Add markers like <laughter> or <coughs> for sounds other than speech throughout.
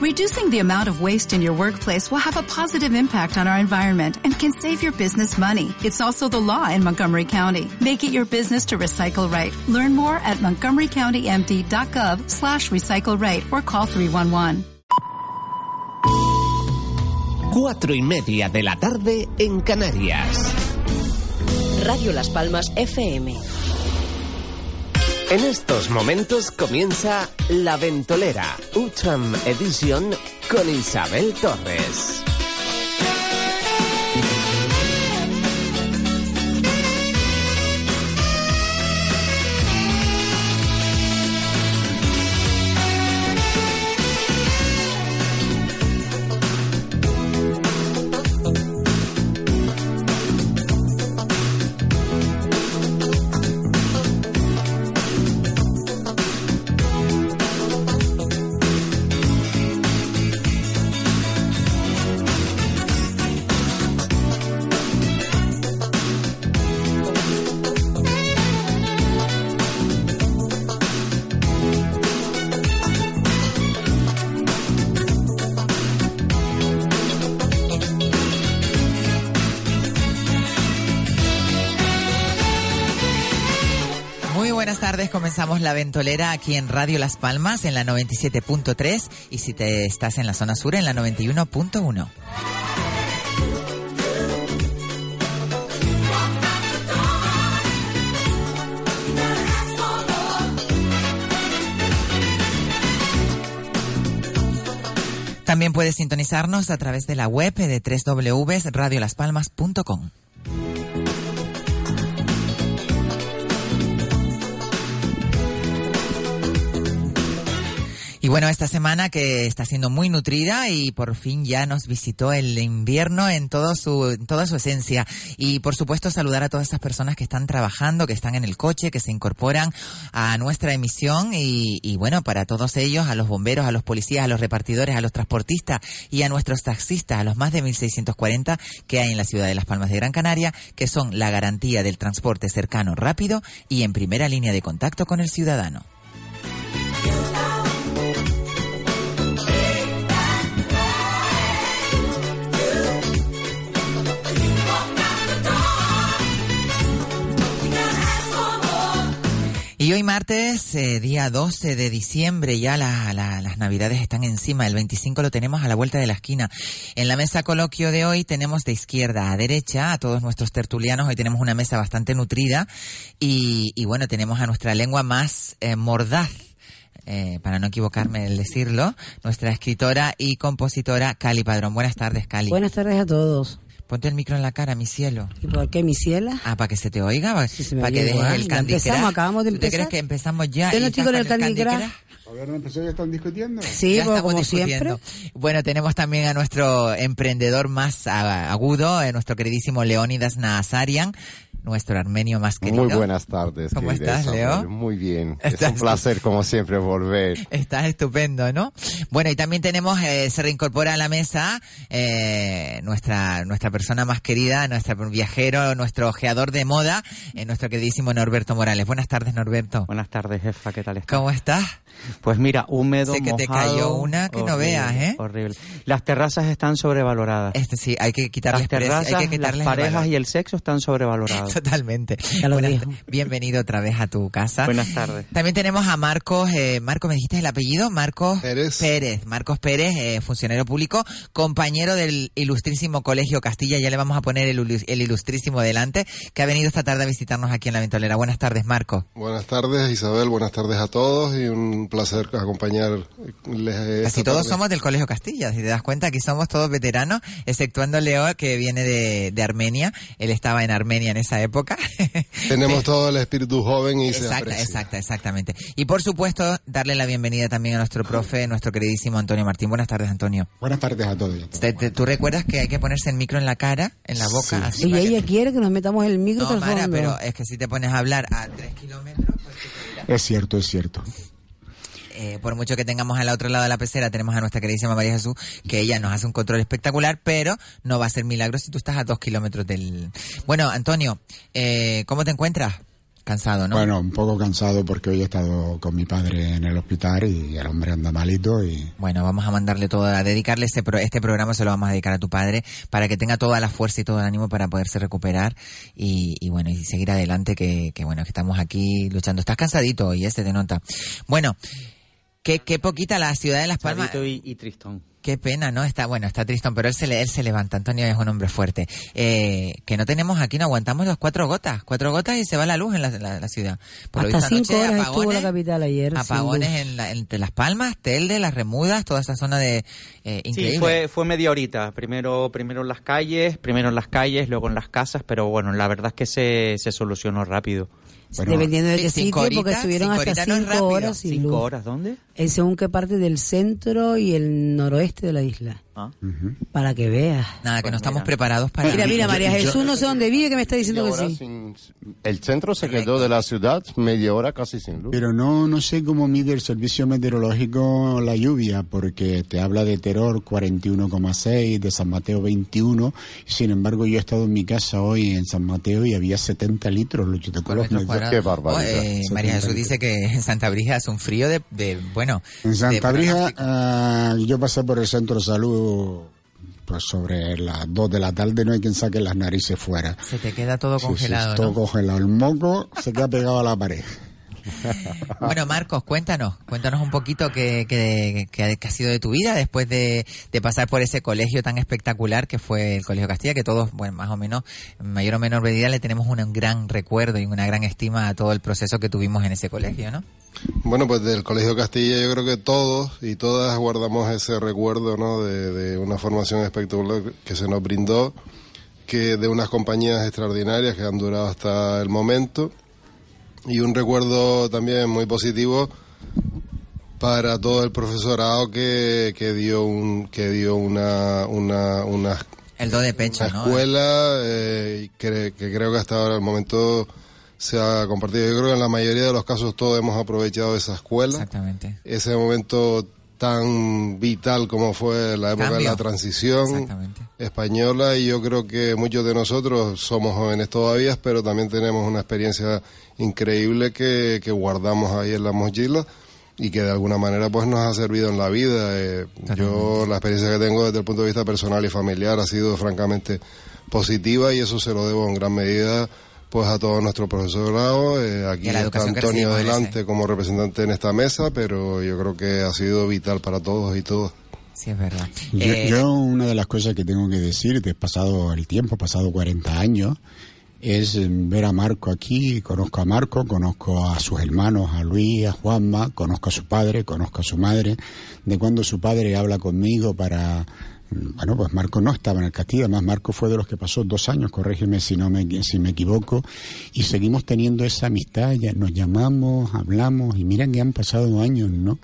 Reducing the amount of waste in your workplace will have a positive impact on our environment and can save your business money. It's also the law in Montgomery County. Make it your business to recycle right. Learn more at montgomerycountymd.gov slash recycle right or call 311. Cuatro y media de la tarde en Canarias. Radio Las Palmas FM. En estos momentos comienza La Ventolera, Utram Edition con Isabel Torres. La ventolera aquí en Radio Las Palmas en la 97.3 y si te estás en la zona sur en la 91.1. También puedes sintonizarnos a través de la web de www.radiolaspalmas.com. bueno, esta semana que está siendo muy nutrida y por fin ya nos visitó el invierno en todo su, en toda su esencia. Y por supuesto saludar a todas esas personas que están trabajando, que están en el coche, que se incorporan a nuestra emisión y, y bueno, para todos ellos, a los bomberos, a los policías, a los repartidores, a los transportistas y a nuestros taxistas, a los más de 1640 que hay en la ciudad de Las Palmas de Gran Canaria, que son la garantía del transporte cercano, rápido y en primera línea de contacto con el ciudadano. Hoy martes, eh, día 12 de diciembre, ya la- la- las navidades están encima, el 25 lo tenemos a la vuelta de la esquina. En la mesa coloquio de hoy tenemos de izquierda a derecha a todos nuestros tertulianos, hoy tenemos una mesa bastante nutrida y, y bueno, tenemos a nuestra lengua más eh, mordaz. eh, para no equivocarme en decirlo, nuestra escritora y compositora Cali Padrón. Buenas tardes, Cali. Buenas tardes a todos. Ponte el micro en la cara, mi cielo. ¿Y por qué mi ciela? Ah, para que se te oiga, para, se me para que dejes el Candy empezamos, acabamos de ¿Tú te empezar. crees que empezamos ya? Yo no estoy con el Candy Crush. A ver, ¿no empezó ya están discutiendo? Sí, ya estamos como discutiendo. siempre. Bueno, tenemos también a nuestro emprendedor más agudo, eh, nuestro queridísimo Leónidas Nazarian, nuestro armenio más querido. Muy buenas tardes. ¿Cómo querida estás. Leo? Muy bien. Es un placer, como siempre, volver. Estás estupendo, ¿no? Bueno, y también tenemos, eh, se reincorpora a la mesa eh, nuestra nuestra persona más querida, nuestro viajero, nuestro ojeador de moda, eh, nuestro queridísimo Norberto Morales. Buenas tardes, Norberto. Buenas tardes, jefa, ¿qué tal estás? ¿Cómo estás? Pues mira, húmedo, Sé que te mojado, cayó una que no veas, ¿eh? Horrible. Las terrazas están sobrevaloradas. Este sí, hay que quitarles Las terrazas, hay que quitarles las parejas y el sexo están sobrevalorados. <laughs> Totalmente. Ya lo Buenas- dijo. bienvenido otra vez a tu casa. Buenas tardes. También tenemos a Marcos, eh, Marcos, ¿me dijiste el apellido? Marcos Pérez. Pérez. Marcos Pérez, eh, funcionario público, compañero del ilustrísimo Colegio Castilla, ya le vamos a poner el, ilu- el ilustrísimo delante, que ha venido esta tarde a visitarnos aquí en la Ventolera. Buenas tardes, Marcos. Buenas tardes Isabel, buenas tardes a todos y un placer acompañarles. esta Casi todos tarde. somos del Colegio Castilla, si te das cuenta, aquí somos todos veteranos, exceptuando Leo, que viene de, de Armenia. Él estaba en Armenia en esa época. <laughs> Tenemos todo el espíritu joven y se Exacta, aprecia. exacta, exactamente. Y por supuesto, darle la bienvenida también a nuestro profe, nuestro queridísimo Antonio Martín. Buenas tardes, Antonio. Buenas tardes a todos. y a todas. Te- te- ¿Tú recuerdas que hay que ponerse el micro en la cara, en la boca? Así Y que- ella quiere que nos metamos el micro No, Mara, fondo. pero es que si te pones a hablar a tres kilómetros, pues, te. Es cierto, es cierto. Eh, por mucho que tengamos al otro lado de la pecera, tenemos a nuestra queridísima María Jesús, que ella nos hace un control espectacular, pero no va a ser milagro si tú estás a dos kilómetros del... Bueno, Antonio, eh, ¿cómo te encuentras? Cansado, ¿no? Bueno, un poco cansado porque hoy he estado con mi padre en el hospital y el hombre anda malito y Bueno, vamos a mandarle todo, a dedicarle este, pro- este programa, se lo vamos a dedicar a tu padre, para que tenga toda la fuerza y todo el ánimo para poderse recuperar y, y bueno, y seguir adelante, que, que bueno, que estamos aquí luchando. Estás cansadito hoy, este te nota. Bueno, qué, qué poquita la ciudad de Las Palmas. Y, y tristón. Qué pena, ¿no? Está, bueno, está Tristón, pero él se, le- él se levanta. Antonio es un hombre fuerte. Eh, que no tenemos aquí, no aguantamos las cuatro gotas. Cuatro gotas y se va la luz en la, la- la ciudad. Por Hasta cinco horas estuvo la apagones, capital ayer. apagones en la- entre Las Palmas, Telde, Las Remudas, toda esa zona de... Eh, increíble. Sí, fue, fue media horita. Primero, primero en las calles, primero en las calles, luego en las casas, pero bueno, la verdad es que se, se solucionó rápido. Bueno, Dependiendo de qué cinco sitio, porque horitas, estuvieron cinco hasta no cinco rápido. horas sin ¿Cinco luz. horas? ¿Dónde? En según qué parte del centro y el noroeste de la isla. Ah. Para que veas. Nada, que no Pues estamos mira. preparados para... Mira, mira, María yo- yo- Jesús no sé dónde vive que me está diciendo que sí. sin- el centro se quedó de la ciudad media hora casi sin luz. Pero no, no sé cómo mide el servicio meteorológico la lluvia, porque te habla de Teror 41,6, de San Mateo 21. Sin embargo, yo he estado en mi casa hoy en San Mateo y había 70 litros. Lo yo te por los. Qué barbaridad. Oh, eh, María Jesús dice que en Santa Brija hace un frío de, de bueno... En Santa Brija, ah, yo pasé por el centro de salud pues sobre las 2 de la tarde, no hay quien saque las narices fuera. Se te queda todo Sí, sí, congelado, todo ¿no? congelado. El moco se queda pegado a la pared. <laughs> Bueno, Marcos, cuéntanos, cuéntanos un poquito qué, qué, qué- qué ha sido de tu vida después de, de pasar por ese colegio tan espectacular que fue el Colegio Castilla, que todos, bueno, más o menos, en mayor o menor medida, le tenemos un gran recuerdo y una gran estima a todo el proceso que tuvimos en ese colegio, ¿no? Bueno, pues del Colegio Castilla yo creo que todos y todas guardamos ese recuerdo, ¿no? De, de una formación espectacular que se nos brindó, que de unas compañías extraordinarias que han durado hasta el momento y un recuerdo también muy positivo para todo el profesorado que, que dio un que dio una una una, El do de pecho, una ¿no? escuela eh, que, que creo que hasta ahora el momento se ha compartido. Yo creo que en la mayoría de los casos todos hemos aprovechado esa escuela Exactamente. ese momento tan vital como fue la época de la transición española y yo creo que muchos de nosotros somos jóvenes todavía, pero también tenemos una experiencia increíble que, que guardamos ahí en la mochila y que de alguna manera pues nos ha servido en la vida. Eh, yo la experiencia que tengo desde el punto de vista personal y familiar ha sido francamente positiva y eso se lo debo en gran medida pues a todo nuestro profesorado. Eh, aquí está Antonio delante ese. como representante en esta mesa, pero yo creo que ha sido vital para todos y todas. Sí, es verdad. Yo, Eh, yo una de las cosas que tengo que decir, de pasado el tiempo, pasado 40 años, es eh, ver a Marco aquí, conozco a Marco, conozco a sus hermanos, a Luis, a Juanma, conozco a su padre, conozco a su madre, de cuando su padre habla conmigo para... mm, Bueno, pues Marco no estaba en el castillo, además Marco fue de los que pasó dos años, corrígeme si no me, si me equivoco, y seguimos teniendo esa amistad, ya nos llamamos, hablamos, y miran que han pasado años, ¿no?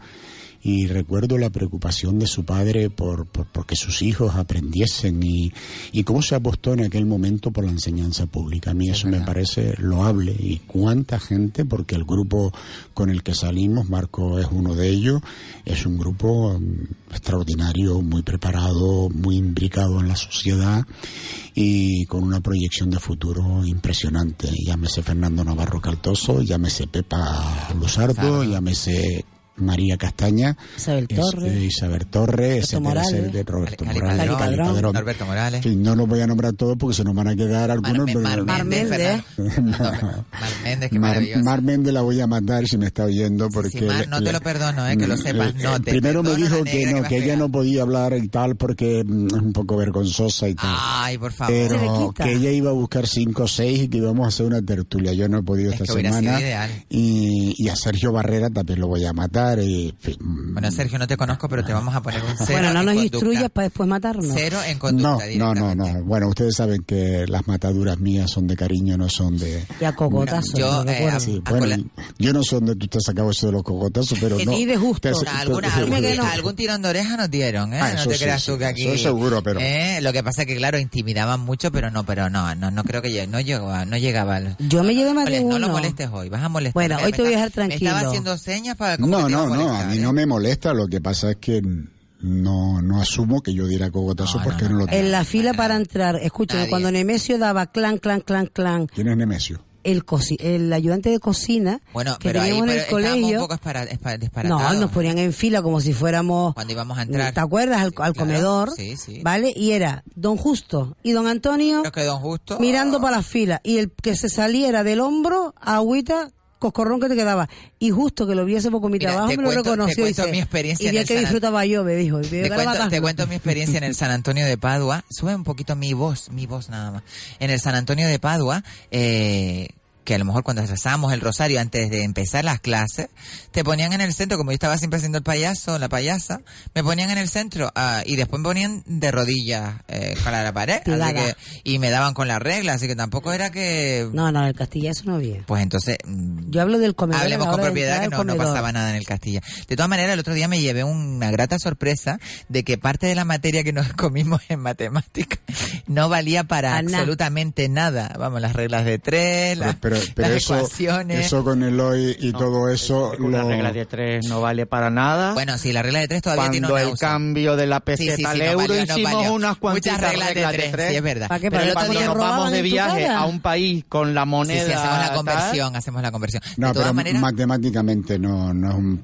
Y recuerdo la preocupación de su padre por, por, por que sus hijos aprendiesen y, y cómo se apostó en aquel momento por la enseñanza pública. A mí eso me parece loable y cuánta gente, porque el grupo con el que salimos, Marco es uno de ellos, es un grupo mm, extraordinario, muy preparado, muy imbricado en la sociedad y con una proyección de futuro impresionante. Llámese Fernando Navarro Caltoso, llámese Pepa Luzardo. llámese María Castaña, Isabel es- Torres. eh, Isabel Torres, Roberto etcétera, Morales. Roberto Cali Morales, Padrón, Cali Padrón. Norberto Morales. Sí, no los voy a nombrar todos porque se nos van a quedar algunos. Mar, pero- Mar Mar Méndez, <laughs> Mar Méndez, qué Mar, maravilloso. Mar Méndez la voy a matar si me está oyendo porque... sí, Mar, no te lo perdono, eh, que lo sepas, no te Primero me dijo que no, que ella no podía hablar y tal porque mm, es un poco vergonzosa y tal. Ay, por favor. Pero que ella iba a buscar cinco o seis y que íbamos a hacer una tertulia. Yo no he podido Es esta semana. ideal. Y, y a Sergio Barrera también lo voy a matar. Y, en fin, Bueno, Sergio, no te conozco, pero te vamos a poner un cero Bueno, no en nos conducta. instruyas para después matarnos. Cero en no, conducta no, no, no. Bueno, ustedes saben que las mataduras mías son de cariño, no son de... Y a Yo, ¿no eh, recuerdas? Sí, a bueno, cola- yo no sé dónde tú te has sacado eso de los cogotazos, pero no. ni de justo. Te- Alguna, te- algún, no. tirón de oreja nos dieron, ¿eh? Ah, no te sí, creas sí, tú que aquí... eso seguro, pero- ¿eh? Lo que pasa es que, claro, intimidaban mucho, pero no, pero no, no, no creo que no llegaba, no llegaba. Yo me llevé más de Molest- No lo uno. molestes hoy, vas a molestar. Bueno, hoy te voy a dejar tranquilo. Me estaba haciendo señas para... No, te iba no, no, a mí ¿eh? no me molesta, lo que pasa es que no, no asumo que yo diera cogotazo No, porque no, no, no. lo tengo. En la fila para entrar, escúchame, Nadie. cuando Nemesio daba clan, clan, clan, clan, ¿Quién es Nemesio? el, coci- el ayudante de cocina Bueno, que pero ahí teníamos en pero el estábamos colegio. un poco No, nos ponían en fila como si fuéramos. Cuando íbamos a entrar. ¿Te acuerdas? Al, al Claro, comedor. sí, sí. ¿Vale? Y era don Justo y don Antonio Creo que Don Justo... mirando para la fila. Y el que se saliera del hombro, agüita, coscorrón que te quedaba. Y justo que lo vi hace poco mi Mira, trabajo, te me lo cuento- te reconoció. y cuento dice, mi experiencia y el que San- disfrutaba yo, me dijo. y Te cuento, te cuento mi experiencia en el San Antonio de Padua. Sube un poquito mi voz, mi voz nada más. En el San Antonio de Padua, eh, que a lo mejor cuando rezábamos el rosario antes de empezar las clases, te ponían en el centro, como yo estaba siempre haciendo el payaso, la payasa, me ponían en el centro ah, y después me ponían de rodillas eh, para la pared. Así que, y me daban con la regla, así que tampoco era que... No, no, en el Castilla eso no había. Pues entonces... mm, Yo hablo del comedor. Hablemos con propiedad que no, no pasaba nada en el Castilla. De todas maneras, el otro día me llevé una grata sorpresa de que parte de la materia que nos <laughs> comimos en matemáticas no valía para absolutamente nada. Vamos, las reglas de tres, Pero, las, pero, pero las eso, ecuaciones. eso con el hoy y todo eso, Una lo- regla de tres no vale para nada. Bueno, sí, la regla de tres todavía tiene Cuando una el uso. cambio de la Sí, peseta sí, sí, al no euro valió, no hicimos valió. unas cuantas Muchas reglas de tres, sí, es verdad. ¿Para qué? Pero ¿Para el que otro Cuando nos vamos de viaje a un país con la Sí, moneda... sí, hacemos la tal, conversión, hacemos la conversión. No, de todas pero maneras, matemáticamente no, no, es un,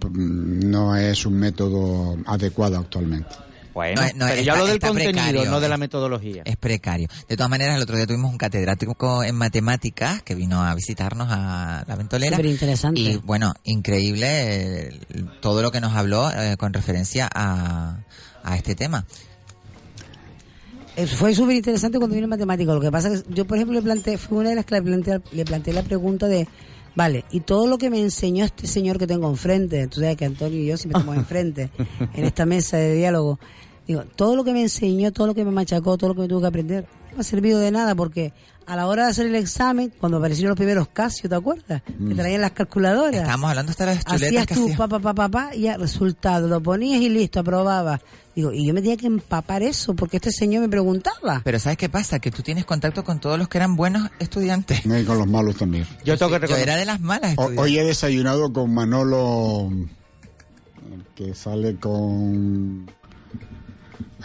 no es un método adecuado actualmente. Bueno, No es- no, pero está- yo hablo del contenido, precario. no de la metodología. es precario. De todas maneras, el otro día tuvimos un catedrático en matemáticas que vino a visitarnos a la ventolera. Superinteresante. Y bueno, increíble eh, todo lo que nos habló eh, con referencia a, a este tema. Eh, Fue súper interesante cuando vino el matemático. Lo que pasa es que yo, por ejemplo, le planteé, fue una de las que le planteé, le planteé la pregunta de, vale, y todo lo que me enseñó este señor que tengo enfrente, tú sabes que Antonio y yo siempre estamos <laughs> enfrente, en esta mesa de diálogo, digo, todo lo que me enseñó, todo lo que me machacó, todo lo que me tuve que aprender, no me ha servido de nada porque a la hora de hacer el examen, cuando aparecieron los primeros Casio, ¿te acuerdas? Que traían las calculadoras. Estábamos hablando hasta de las chuletas Hacías que tú, hacían. pa, pa, pa, pa, pa, y ya, resultado, lo ponías y listo, aprobabas. Digo, y yo me tenía que empapar eso, porque este señor me preguntaba. Pero ¿sabes qué pasa? Que tú tienes contacto con todos los que eran buenos estudiantes. Y con los malos también. Yo tengo que Yo era de las malas O- hoy he desayunado con Manolo, el que sale con...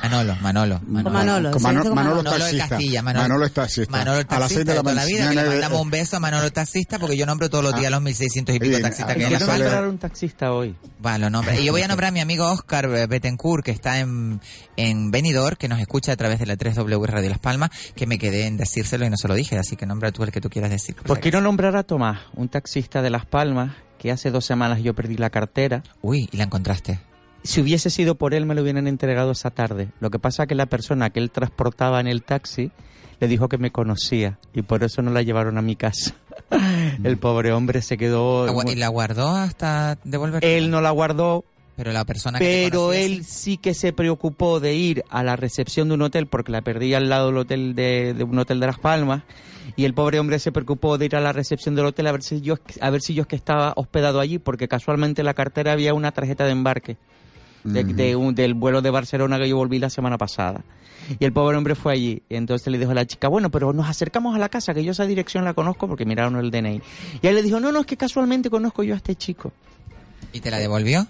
Manolo, Manolo. Manolo, con sí, Mano- con Manolo, Manolo de taxista. Castilla, Manolo, Manolo, es taxista. Manolo el a las taxista seis de la toda la vida, que mañana. le mandamos un beso a Manolo taxista, porque yo nombro todos los días los 1600 y pico Bien, taxistas que hay en la falda. nombrar un taxista hoy. Va, lo nombra. Y yo voy a <laughs> nombrar a mi amigo Oscar Betancourt, que está en, en Benidorm, que nos escucha a través de la 3W Radio Las Palmas, que me quedé en decírselo y no se lo dije, así que nombra tú el que tú quieras decir. por Pues si quiero nombrar a Tomás, un taxista de Las Palmas, que hace dos semanas yo perdí la cartera. Uy, y la encontraste. Si hubiese sido por él, me lo hubieran entregado esa tarde. Lo que pasa es que la persona que él transportaba en el taxi le dijo que me conocía y por eso no la llevaron a mi casa. <laughs> el pobre hombre se quedó... Y la guardó hasta devolver. Él no la guardó, Pero la persona que pero conocía, él sí. sí que se preocupó de ir a la recepción de un hotel porque la perdí al lado del hotel de, de un hotel de Las Palmas y el pobre hombre se preocupó de ir a la recepción del hotel a ver si yo a ver si yo es que estaba hospedado allí porque casualmente en la cartera había una tarjeta de embarque de- de un- del vuelo de Barcelona que yo volví la semana pasada. Y el pobre hombre fue allí. Y entonces le dijo a la chica, bueno, pero nos acercamos a la casa, que yo esa dirección la conozco porque miraron el DNI. Y él le dijo, no, no, es que casualmente conozco yo a este chico. ¿Y te la devolvió?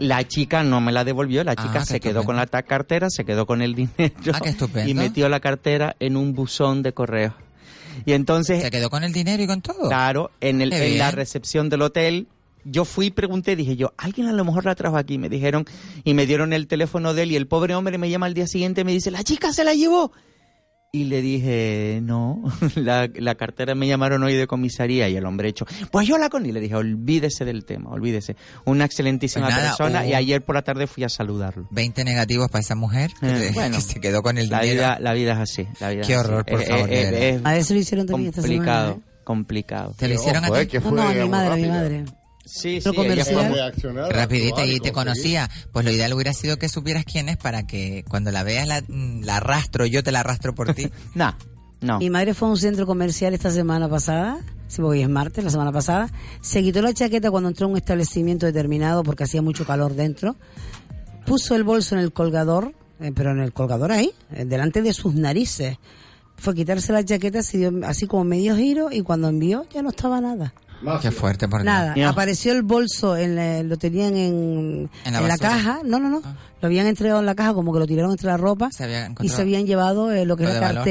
La chica no me la devolvió, la Ah, chica qué se quedó estupendo. con la ta- cartera, se quedó con el dinero Ah, qué estupendo. y metió la cartera en un buzón de correo. Y entonces, Se quedó con el dinero y con todo. claro, en, el, en la recepción del hotel, yo fui y pregunté, dije yo, alguien a lo mejor la trajo aquí, me dijeron, y me dieron el teléfono de él, y el pobre hombre me llama al día siguiente y me dice, la chica se la llevó. Y le dije, no, <laughs> la, la cartera me llamaron hoy de comisaría y el hombre hecho, pues yo la con... Y le dije, olvídese del tema, olvídese. Una excelentísima Pues nada, persona y ayer por la tarde fui a saludarlo. 20 negativos para esa mujer que, Eh, te- <laughs> bueno, que se quedó con el La dinero. vida, la vida es así. La vida Qué es horror, así. por Eh, favor, eh, eh, es A eso lo hicieron también esta complicado, semana. ¿eh? complicado. ¿Te lo hicieron Ojo, a eh, ti? que No, no, a mi madre, a mi madre. Sí, Lo sí, ella comercial. Rapidita actuar y te conseguir. conocía. Pues lo ideal hubiera sido que supieras quién es para que cuando la veas la, mm, la arrastro, yo te la arrastro por ti. <laughs> Nah, no. Mi madre fue a un centro comercial esta semana pasada, sí, porque hoy es martes, la semana pasada. Se quitó la chaqueta cuando entró a un establecimiento determinado porque hacía mucho calor dentro. Puso el bolso en el colgador, eh, pero en el colgador ahí, eh, delante de sus narices. Fue a quitarse la chaqueta, se dio así como medio giro y cuando envió ya no estaba nada. Qué fuerte, por Dios. Nada, apareció el bolso, en la- lo tenían en, En la en la basura. caja, no, no, no, Ah. lo habían entregado en la caja como que lo tiraron entre la ropa Se y se habían llevado eh, lo que Lo es la valor.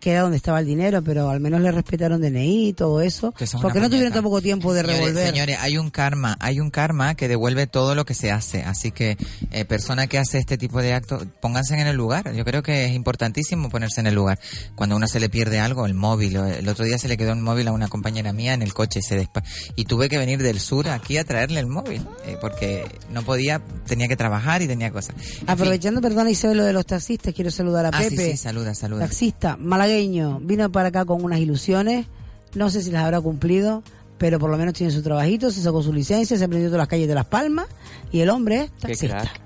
Que era donde estaba el dinero, pero al menos le respetaron DNI y todo eso, porque no tuvieron tampoco tiempo de Señores, revolver. Señores, hay un karma, hay un karma que devuelve todo lo que se hace. Así que, eh, persona que hace este tipo de actos, pónganse en el lugar. Yo creo que es importantísimo ponerse en el lugar. Cuando a uno se le pierde algo, el móvil. El otro día se le quedó el móvil a una compañera mía en el coche y se despa y tuve que venir del sur aquí a traerle el móvil eh, porque no podía, tenía que trabajar y tenía cosas. En fin. Aprovechando, perdona Isabel, lo de los taxistas, quiero saludar a Ah, sí, Pepe. sí, saluda, saluda. Taxista malagueño, vino para acá con unas ilusiones, no sé si las habrá cumplido, pero por lo menos tiene su trabajito, se sacó su licencia, se aprendió todas las calles de Las Palmas y el hombre es Qué taxista. crack.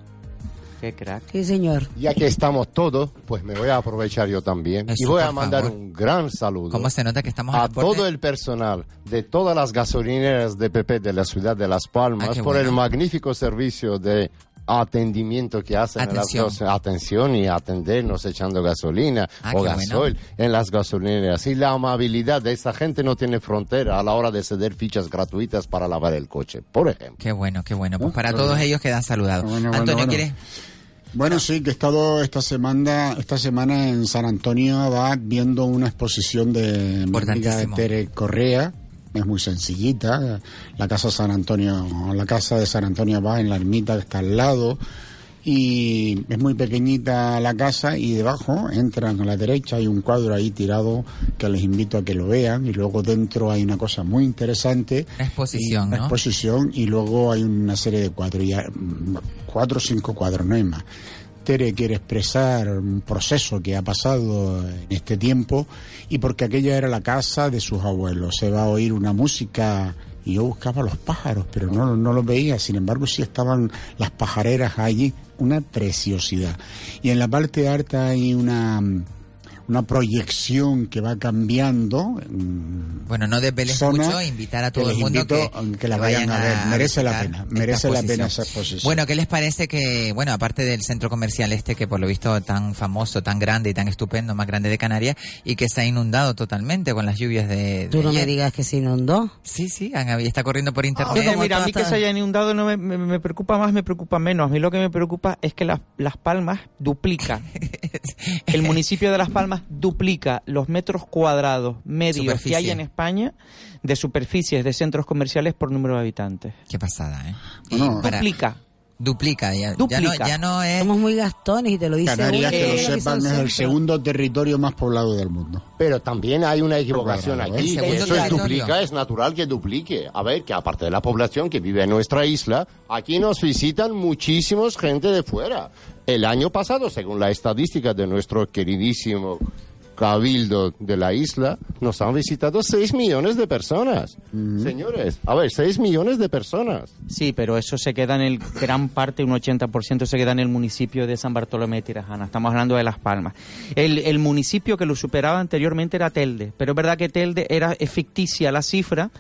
Qué crack. Sí, señor. Ya que estamos todos, pues me voy a aprovechar yo también. Eso, y voy a mandar favor. un gran saludo ¿Cómo se nota que estamos a todo el personal de todas las gasolineras de PP de la ciudad de Las Palmas Ah, qué por el magnífico servicio de atendimiento que hacen en las Atención. y atendernos echando gasolina Ah, o gasoil en las gasolineras y la amabilidad de esta gente no tiene frontera a la hora de ceder fichas gratuitas para lavar el coche, por ejemplo. Qué bueno, qué bueno. Pues para todos ellos quedan saludados. Bueno, Antonio, bueno. ¿quieres? Bueno, sí, que he estado esta semana, esta semana en San Antonio va viendo una exposición de mi amiga Importantísimo. Tere Correa. Es muy sencillita. La casa San Antonio, la casa de San Antonio va en la ermita que está al lado. Y es muy pequeñita la casa y debajo entran a la derecha hay un cuadro ahí tirado que les invito a que lo vean y luego dentro hay una cosa muy interesante exposición, y- ¿no? exposición y luego hay una serie de cuadros, ya, cuatro o cinco cuadros, no hay más. Quiere expresar un proceso que ha pasado en este tiempo y porque aquella era la casa de sus abuelos. Se va a oír una música y yo buscaba los pájaros, pero no, no los veía. Sin embargo, sí estaban las pajareras allí, una preciosidad. Y en la parte alta hay una, una proyección que va cambiando. mm, Bueno, no desveles zona mucho, invitar a todo el mundo que, la vayan a ver. Merece la pena, merece la pena esa exposición. Bueno, ¿qué les parece que, bueno, aparte del centro comercial este, que por lo visto tan famoso, tan grande y tan estupendo, más grande de Canarias, y que se ha inundado totalmente con las lluvias de... Tú no me digas que se inundó. Sí, sí, está corriendo por internet. Como mira, a mí que se hayan inundado no me, me- me preocupa más, me preocupa menos. A mí lo que me preocupa es que las, las Palmas duplica. <laughs> El municipio de Las Palmas duplica los metros cuadrados medios que hay en España de superficies de centros comerciales por número de habitantes. Qué pasada, ¿eh? Y Bueno, para- Duplica. Duplica, ya, Duplica. Ya, no, ya no es... Somos muy gastones y te lo dice Canarias, que lo sepan, es el segundo territorio más poblado del mundo. Pero también hay una equivocación ¿eh? aquí. Que eso es duplica, es natural que duplique. A ver, que aparte de la población que vive en nuestra isla, aquí nos visitan muchísimos gente de fuera. El año pasado, según la estadística de nuestro queridísimo cabildo de la isla, nos han visitado 6 millones de personas. Señores, a ver, 6 millones de personas. Sí, pero eso se queda en el gran parte, un 80% se queda en el municipio de San Bartolomé de Tirajana. Estamos hablando de Las Palmas. El, el municipio que lo superaba anteriormente era Telde, pero es verdad que Telde era es ficticia la cifra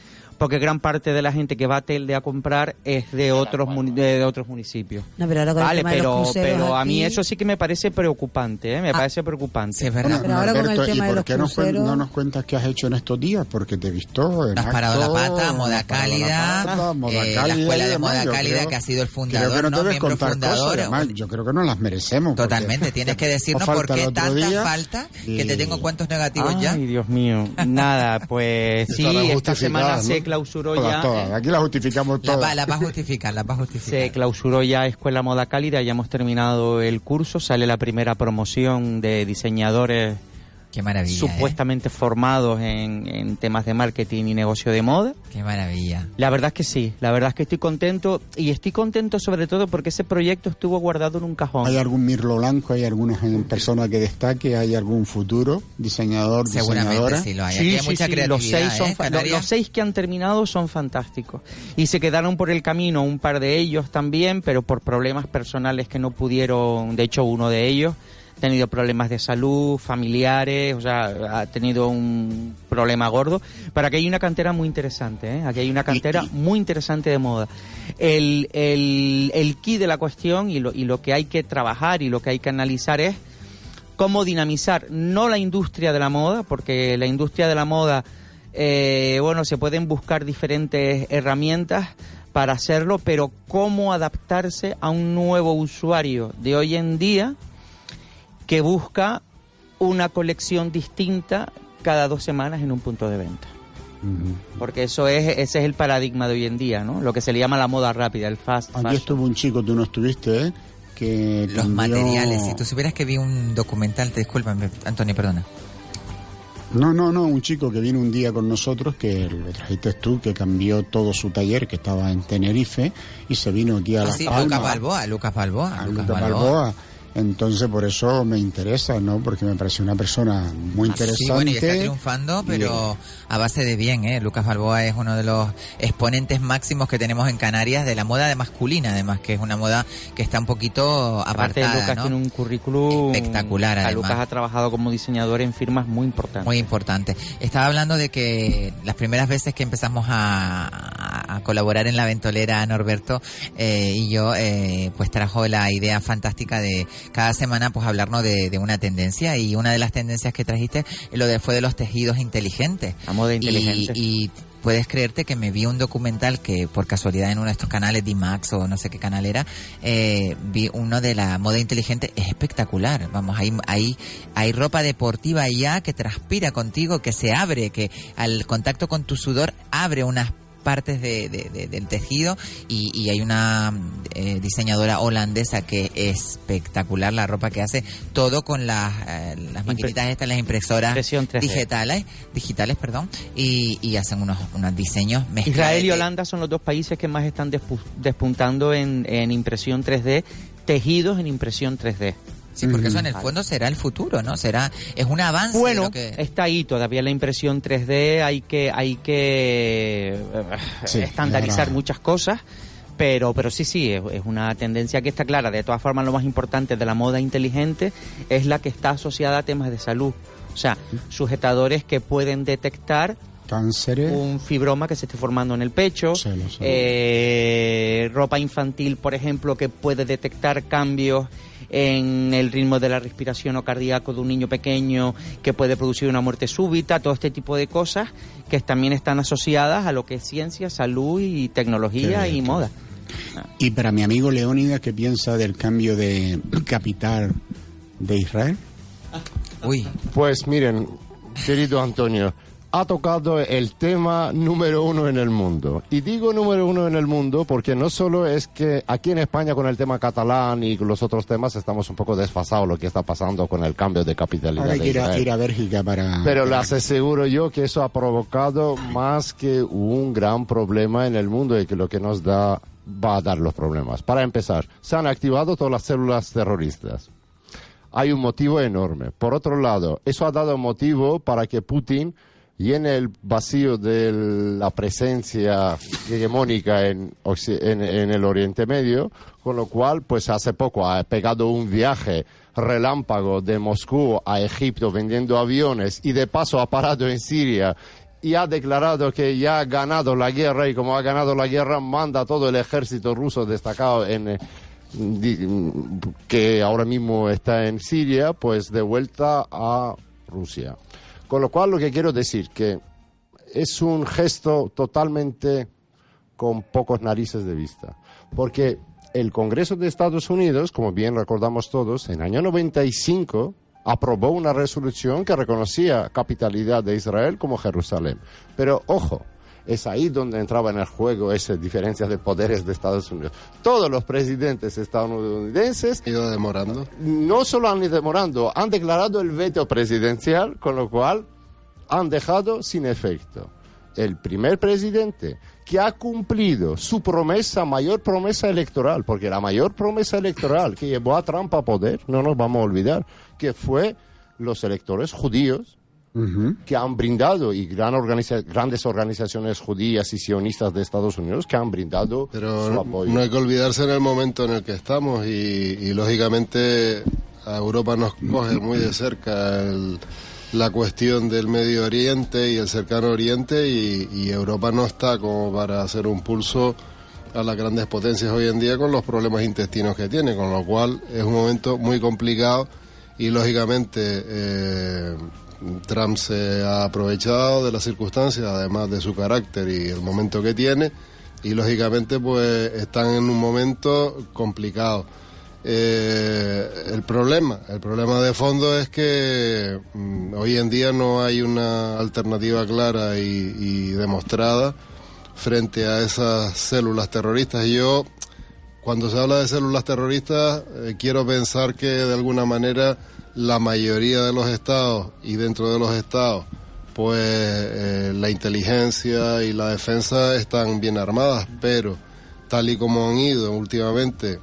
porque gran parte de la gente que va a Telde a comprar es de otros de, de otros municipios. No, pero ahora con el Vale, tema de los pero, pero a mí eso sí que me parece preocupante, ¿eh? me parece preocupante. Sí, es verdad. Pero ahora con el tema ¿y de por qué no, nos cuentas qué has hecho en estos días? Porque te he visto en Has parado la acto, pata, moda has parado la cálida, pata, moda eh, la cálida escuela de moda Yo cálida creo- que ha sido el creo fundador, que no, ¿no? debes Miembro contar fundador. cosas, además, yo creo que no las merecemos. porque Totalmente, tienes que decirnos os por qué el tanta día falta que te tengo cuentos negativos ya. Ay, Dios mío. Nada, pues <laughs> sí, esta semana ¿no? Se clausuró Todas, ya. todas. Aquí las justificamos La todas. la va a justificar, la va a justificar. Se clausuró ya Escuela Moda Cálida, ya hemos terminado el curso, sale la primera promoción de diseñadores Qué maravilla. ¿eh? supuestamente formados en, en temas de marketing y negocio de moda. ¿eh? Qué maravilla. La verdad es que sí, la verdad es que estoy contento y estoy contento sobre todo porque ese proyecto estuvo guardado en un cajón. ¿Hay algún mirlo blanco? ¿Hay alguna persona que destaque? ¿Hay algún futuro diseñador, Seguramente diseñadora? sí lo hay. Sí, hay sí, mucha sí, creatividad. Los seis, son ¿eh? los seis que han terminado son fantásticos. Y se quedaron por el camino un par de ellos también, pero por problemas personales que no pudieron, de hecho uno de ellos tenido problemas de salud, familiares, o sea, ha tenido un problema gordo. Pero aquí hay una cantera muy interesante, ¿eh? Aquí hay una cantera muy interesante de moda. El, el, el key de la cuestión y lo, y lo que hay que trabajar y lo que hay que analizar es cómo dinamizar no la industria de la moda, porque la industria de la moda, eh, bueno, se pueden buscar diferentes herramientas para hacerlo, pero cómo adaptarse a un nuevo usuario de hoy en día que busca una colección distinta cada dos semanas en un punto de venta. Porque eso es, ese es el paradigma de hoy en día, ¿no? Lo que se le llama la moda rápida, el fast Aquí fashion. estuvo un chico, tú no estuviste, ¿eh? Que Los cambió- materiales. Si tú supieras que vi un documental, te discúlpame, Antonio, perdona. No, no, no, un chico que vino un día con nosotros, que lo trajiste tú, que cambió todo su taller, que estaba en Tenerife, y se vino aquí a Ah, La sí, Palma. Lucas Balboa, Lucas Balboa. a Lucas Lucas Balboa. Entonces, por eso me interesa, ¿no? Porque me parece una persona muy interesante. Ah, Sí, bueno, y está triunfando, pero a base de bien, ¿eh? Lucas Balboa es uno de los exponentes máximos que tenemos en Canarias de la moda de masculina, además, que es una moda que está un poquito Aparte, apartada, Lucas ¿no? tiene un currículum Espectacular, además. Lucas ha trabajado como diseñador en firmas muy importantes. Muy importante. Estaba hablando de que las primeras veces que empezamos a, a- a colaborar en la ventolera, Norberto eh, y yo, eh, pues trajo la idea fantástica de cada semana pues hablarnos de, de una tendencia y una de las tendencias que trajiste lo de, fue de los tejidos inteligentes. La moda Y- inteligente. Y, puedes creerte que me vi un documental que por casualidad en uno de estos canales, D-Max o no sé qué canal era, eh, vi uno de la moda inteligente, es espectacular. Vamos, hay, hay, hay ropa deportiva ya que transpira contigo, que se abre, que al contacto con tu sudor abre unas partes de, de- de- del tejido y, y hay una eh, diseñadora holandesa que es espectacular la ropa que hace todo con las, eh, las maquinitas estas, las impresoras Impresión 3D. digitales, digitales, perdón, y, y hacen unos, unos diseños mezcla Israel y Holanda son los dos países que más están despu- despuntando en, en impresión 3D, tejidos en impresión 3D. Sí, porque eso en el fondo será el futuro, ¿no? Será, es un avance. de Bueno, lo que... está ahí todavía la impresión 3D, hay que, hay que eh, Sí, estandarizar muchas cosas. Pero, pero sí, sí, es, es una tendencia que está clara. De todas formas, lo más importante de la moda inteligente es la que está asociada a temas de salud. O sea, sujetadores que pueden detectar Cánceres. un fibroma que se esté formando en el pecho, Sí, lo sé. eh, ropa infantil, por ejemplo, que puede detectar cambios en el ritmo de la respiración o cardíaco de un niño pequeño que puede producir una muerte súbita, todo este tipo de cosas que también están asociadas a lo que es ciencia, salud y tecnología y moda. Y para mi amigo Leónidas, ¿qué piensa del cambio de capital de Israel? Uy, Pues miren, querido Antonio, ha tocado el tema número uno en el mundo. Y digo número uno en el mundo porque no solo es que aquí en España con el tema catalán y los otros temas estamos un poco desfasados lo que está pasando con el cambio de capitalidad Ahora hay que ir a, ir a Bélgica para... Pero les aseguro yo que eso ha provocado más que un gran problema en el mundo y que lo que nos da va a dar los problemas. Para empezar, se han activado todas las células terroristas. Hay un motivo enorme. Por otro lado, eso ha dado motivo para que Putin llene el vacío de la presencia hegemónica en, en, en el Oriente Medio, con lo cual, pues hace poco ha pegado un viaje relámpago de Moscú a Egipto vendiendo aviones y de paso ha parado en Siria y ha declarado que ya ha ganado la guerra y como ha ganado la guerra manda todo el ejército ruso destacado en eh, que ahora mismo está en Siria pues de vuelta a Rusia. Con lo cual lo que quiero decir que es un gesto totalmente con pocos narices de vista. Porque el Congreso de Estados Unidos, como bien recordamos todos, en el año 95 aprobó una resolución que reconocía capitalidad de Israel como Jerusalén. Pero ojo, es ahí donde entraba en el juego esa diferencia de poderes de Estados Unidos. Todos los presidentes estadounidenses Ha ido demorando. no solo han ido demorando, han declarado el veto presidencial, con lo cual han dejado sin efecto. El primer presidente que ha cumplido su promesa, mayor promesa electoral, porque la mayor promesa electoral que llevó a Trump a poder, no nos vamos a olvidar, que fue los electores judíos Que han brindado y gran organiza- grandes organizaciones judías y sionistas de Estados Unidos que han brindado Pero su apoyo. no hay que olvidarse en el momento en el que estamos y, y, lógicamente a Europa nos coge muy de cerca el- la cuestión del Medio Oriente y el cercano Oriente y, y Europa no está como para hacer un pulso a las grandes potencias hoy en día con los problemas intestinos que tiene, con lo cual es un momento muy complicado y lógicamente eh, Trump se ha aprovechado de las circunstancias, además de su carácter y el momento que tiene, y lógicamente pues están en un momento complicado. Eh, el problema, el problema de fondo es que mm, hoy en día no hay una alternativa clara y, demostrada frente a esas células terroristas. Y yo, cuando se habla de células terroristas, eh, quiero pensar que de alguna manera la mayoría de los estados y dentro de los estados, pues eh, la inteligencia y la defensa están bien armadas, pero tal y como han ido últimamente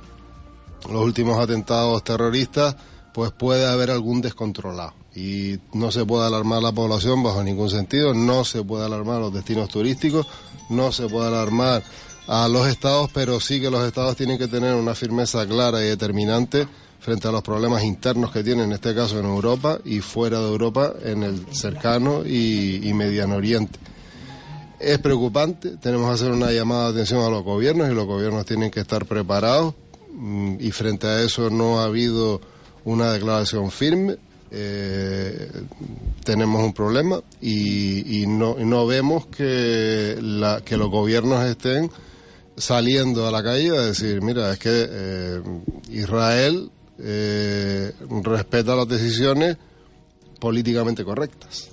los últimos atentados terroristas, pues puede haber algún descontrolado. Y no se puede alarmar la población bajo ningún sentido, no se puede alarmar los destinos turísticos, no se puede alarmar a los estados, pero sí que los estados tienen que tener una firmeza clara y determinante frente a los problemas internos que tienen, en este caso en Europa y fuera de Europa, en el cercano y, y mediano oriente. Es preocupante, tenemos que hacer una llamada de atención a los gobiernos y los gobiernos tienen que estar preparados mm, y frente a eso no ha habido una declaración firme. Eh, tenemos un problema y, no, vemos que los gobiernos estén saliendo a la calle a decir, mira, es que eh, Israel eh, respeta las decisiones políticamente correctas.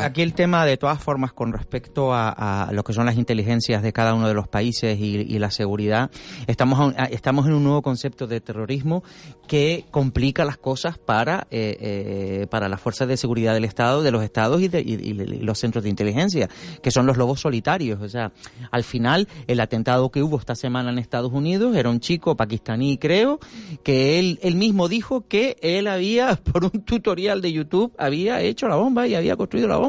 Aquí el tema, de todas formas, con respecto a, a lo que son las inteligencias de cada uno de los países y, y la seguridad, estamos, a- estamos en un nuevo concepto de terrorismo que complica las cosas para, eh, eh, para las fuerzas de seguridad del Estado, de los Estados y, de, y- y los centros de inteligencia, que son los lobos solitarios. O sea, al final, el atentado que hubo esta semana en Estados Unidos era un chico pakistaní, creo, que él, él mismo dijo que él había, <laughs> por un tutorial de YouTube, había hecho la bomba y había construido la bomba.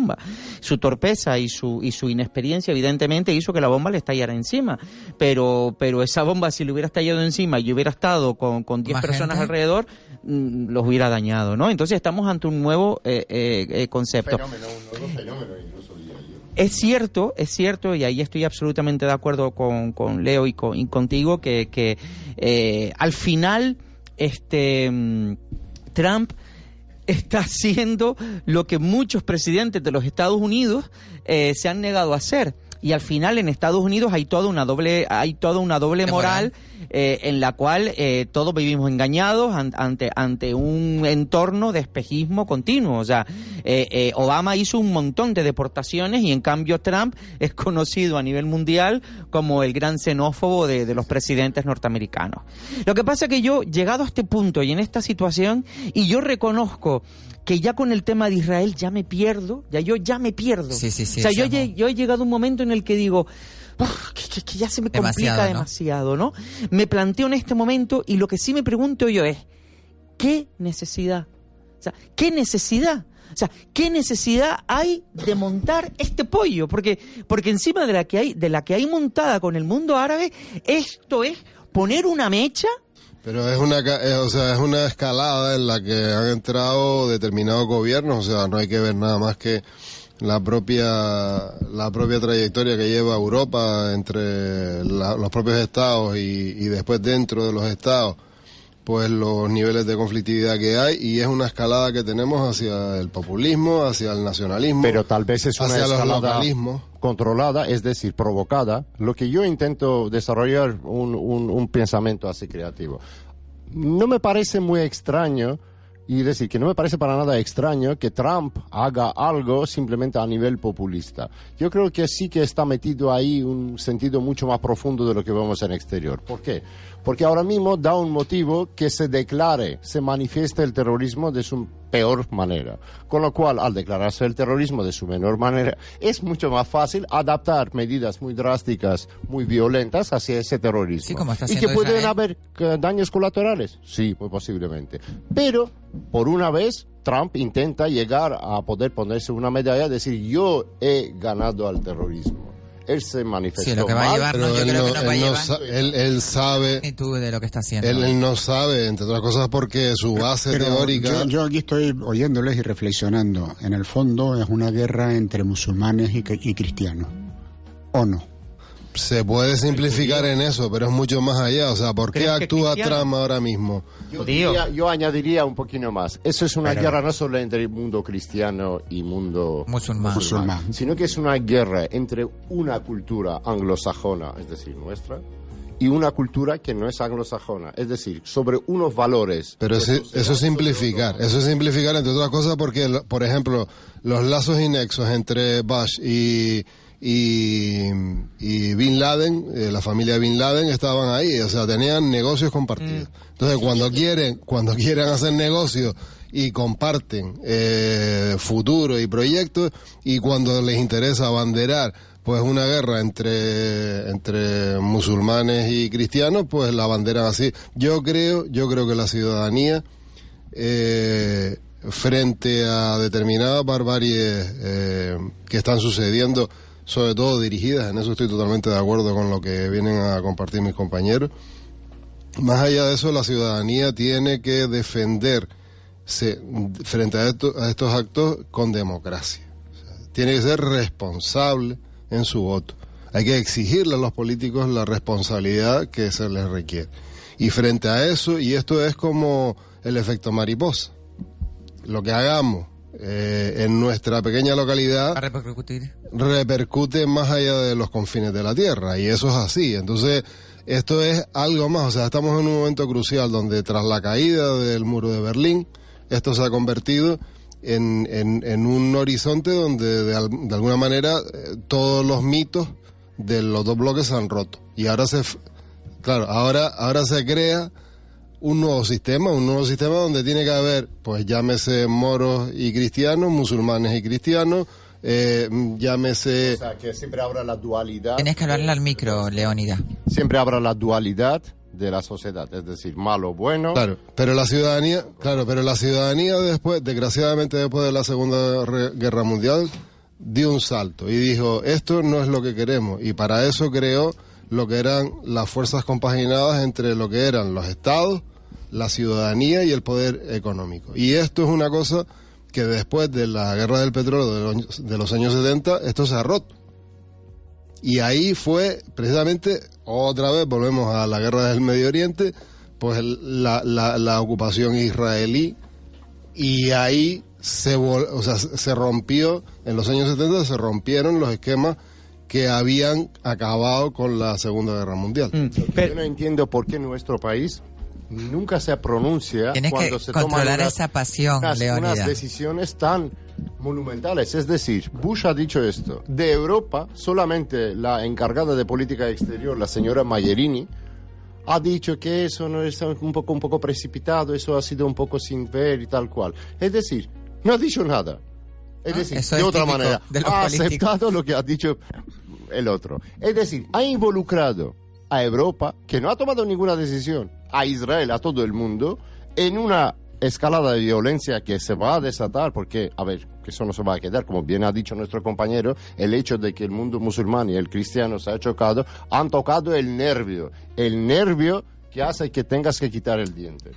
Su torpeza y su, y su inexperiencia, evidentemente, hizo que la bomba le estallara encima. Pero, pero esa bomba, si le hubiera estallado encima y hubiera estado con, con 10 Más personas gente. alrededor, mm, los hubiera dañado, ¿no? Entonces estamos ante un nuevo eh, eh, eh, concepto. Es cierto, es cierto, y ahí estoy absolutamente de acuerdo con, con Leo y, con- y contigo, que, que eh, al final este mm, Trump está haciendo lo que muchos presidentes de los Estados Unidos eh, se han negado a hacer. Y al final en Estados Unidos hay toda una doble, hay toda una doble moral, eh, en la cual eh, todos vivimos engañados an- ante, ante un entorno de espejismo continuo. O sea, eh, eh, Obama hizo un montón de deportaciones y en cambio Trump <laughs> es conocido a nivel mundial como el gran xenófobo de, de los presidentes norteamericanos. Lo que pasa que yo, llegado a este punto y en esta situación, y yo reconozco que ya con el tema de Israel ya me pierdo, ya yo ya me pierdo. Sí, sí, sí, O sea, yo, he llegado a un momento en el que digo, "Uf, que, que- que ya se me complica Demasiado, ¿no? demasiado, ¿no? Me planteo en este momento y lo que sí me pregunto yo es, ¿qué necesidad? O sea, ¿qué necesidad? O sea, ¿qué necesidad hay de montar este pollo? Porque, porque encima de la que hay, de la que hay montada con el mundo árabe, esto es poner una mecha Pero es una, eh, o sea, es una escalada en la que han entrado determinados gobiernos, o sea, no hay que ver nada más que la propia, la propia trayectoria que lleva Europa entre la- los propios estados y, y después dentro de los estados, pues los niveles de conflictividad que hay y es una escalada que tenemos hacia el populismo, hacia el nacionalismo, Pero tal vez es una hacia escalada controlada, es decir, provocada. Lo que yo intento desarrollar un, un, un pensamiento así creativo. No me parece muy extraño, y decir que no me parece para nada extraño que Trump haga algo simplemente a nivel populista. Yo creo que sí que está metido ahí un sentido mucho más profundo de lo que vemos en exterior. ¿Por qué? Porque ahora mismo da un motivo que se declare, se manifieste el terrorismo de su peor manera. Con lo cual, al declararse el terrorismo de su menor manera, es mucho más fácil adaptar medidas muy drásticas, muy violentas hacia ese terrorismo. Sí, como está y que pueden Israel. haber eh, daños colaterales. Sí, pues posiblemente. Pero, por una vez, Trump intenta llegar a poder ponerse una medalla, decir, yo he ganado al terrorismo. Él se manifestó Sí, lo que va a llevar, no, yo él, creo no, que no va a él, llevar sa- él- él sabe, de lo que está haciendo. él, él no sabe, entre otras cosas, porque su base Pero teórica... Yo, yo aquí estoy oyéndoles y reflexionando. En el fondo es una guerra entre musulmanes y cristianos. ¿O no? Se puede simplificar en eso, pero es mucho más allá. O sea, ¿por qué ¿Crees que actúa? Trump ahora mismo? Yo, diría- yo añadiría un poquito más. Eso es una Pero- guerra no solo entre el mundo cristiano y mundo Musulmán. Musulmán. sino que es una guerra entre una cultura anglosajona, es decir, nuestra, y una cultura que no es anglosajona, es decir, sobre unos valores. Pero sociedad eso es simplificar, eso es simplificar entre otras cosas porque, por ejemplo, los lazos y nexos entre Bush y, y, y Bin Laden, eh, la familia Bin Laden estaban ahí, o sea, tenían negocios compartidos. Entonces, cuando quieren, cuando <laughs> quieren hacer negocios y comparten eh, futuro y proyectos, y cuando les interesa abanderar pues una guerra entre entre musulmanes y cristianos, pues la abanderan así. Yo creo, yo creo que la ciudadanía eh, frente a determinadas barbaries eh, que están sucediendo, sobre todo dirigidas, en eso estoy totalmente de acuerdo con lo que vienen a compartir mis compañeros. Más allá de eso, la ciudadanía tiene que defenderse frente a, esto- a estos actos con democracia. Tiene que ser responsable en su voto. Hay que exigirle a los políticos la responsabilidad que se les requiere. Y frente a eso, y esto es como el efecto mariposa, lo que hagamos eh, en nuestra pequeña localidad repercutir. repercute más allá de los confines de la Tierra y eso es así. Entonces, esto es algo más, o sea, estamos en un momento crucial donde tras la caída del muro de Berlín, esto se ha convertido en, en, en un horizonte donde de, al- de alguna manera eh, todos los mitos de los dos bloques se han roto. Y ahora se, claro, ahora, ahora se crea un nuevo sistema, un nuevo sistema donde tiene que haber, pues llámese moros y cristianos, musulmanes y cristianos, eh, llámese... O sea, que siempre habrá la dualidad. Tienes que hablarle al micro, Leónida. Siempre habrá la dualidad de la sociedad, es decir, malo, bueno. Claro, pero la ciudadanía, claro, pero la ciudadanía después, desgraciadamente después de la Segunda Re- Guerra Mundial, dio un salto y dijo, esto no es lo que queremos. Y para eso creó lo que eran las fuerzas compaginadas entre lo que eran los estados, la ciudadanía y el poder económico. Y esto es una cosa que después de la guerra del petróleo de los, de los años 70, esto se ha roto. Y ahí fue precisamente, otra vez volvemos a la guerra del Medio Oriente, pues el- la, la, la ocupación israelí y ahí se, vol- o sea, se se rompió, en los años 70 se rompieron los esquemas que habían acabado con la Segunda Guerra Mundial. Yo no entiendo por qué nuestro país nunca se pronuncia Tienes que cuando se toman controlar unas- esa pasión, unas, unas decisiones tan monumentales. Es decir, Bush ha dicho esto. De Europa, solamente la encargada de política exterior, la señora Mayerini, ha dicho que eso no es un poco, un poco precipitado, eso ha sido un poco sin ver y tal cual. Es decir, no ha dicho nada. Es Ah, decir, de otra manera, de ha aceptado lo que ha dicho el otro. Es decir, ha involucrado a Europa, que no ha tomado ninguna decisión, a Israel, a todo el mundo, en una escalada de violencia que se va a desatar, porque, a ver, que eso no se va a quedar, como bien ha dicho nuestro compañero, el hecho de que el mundo musulmán y el cristiano se ha chocado, han tocado el nervio, el nervio que hace que tengas que quitar el diente.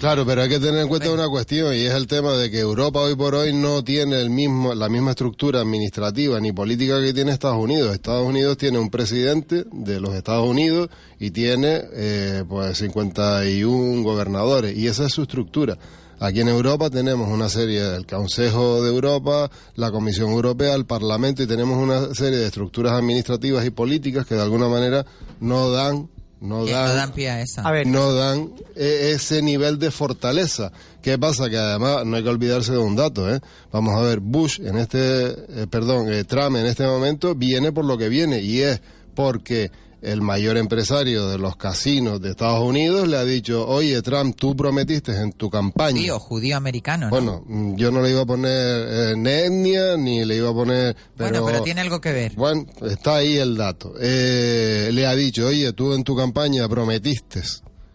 Claro, pero hay que tener en cuenta una cuestión y es el tema de que Europa hoy por hoy no tiene el mismo, la misma estructura administrativa ni política que tiene Estados Unidos. Estados Unidos tiene un presidente de los Estados Unidos y tiene eh, pues 51 gobernadores y esa es su estructura. Aquí en Europa tenemos una serie del Consejo de Europa, la Comisión Europea, el Parlamento y tenemos una serie de estructuras administrativas y políticas que de alguna manera no dan no dan, no dan pie a eso. A ver, no dan eh, ese nivel de fortaleza. ¿Qué pasa? Que además no hay que olvidarse de un dato, ¿eh? Vamos a ver, Bush en este, eh, perdón, eh, Trump en este momento viene por lo que viene y es porque el mayor empresario de los casinos de Estados Unidos le ha dicho, oye Trump, tú prometiste en tu campaña. Judío, judío americano, ¿no? Bueno, mm, yo no le iba a poner eh, ni etnia, ni le iba a poner... Bueno, pero tiene algo que ver. Bueno, está ahí el dato. Eh, le ha dicho, oye, tú en tu campaña prometiste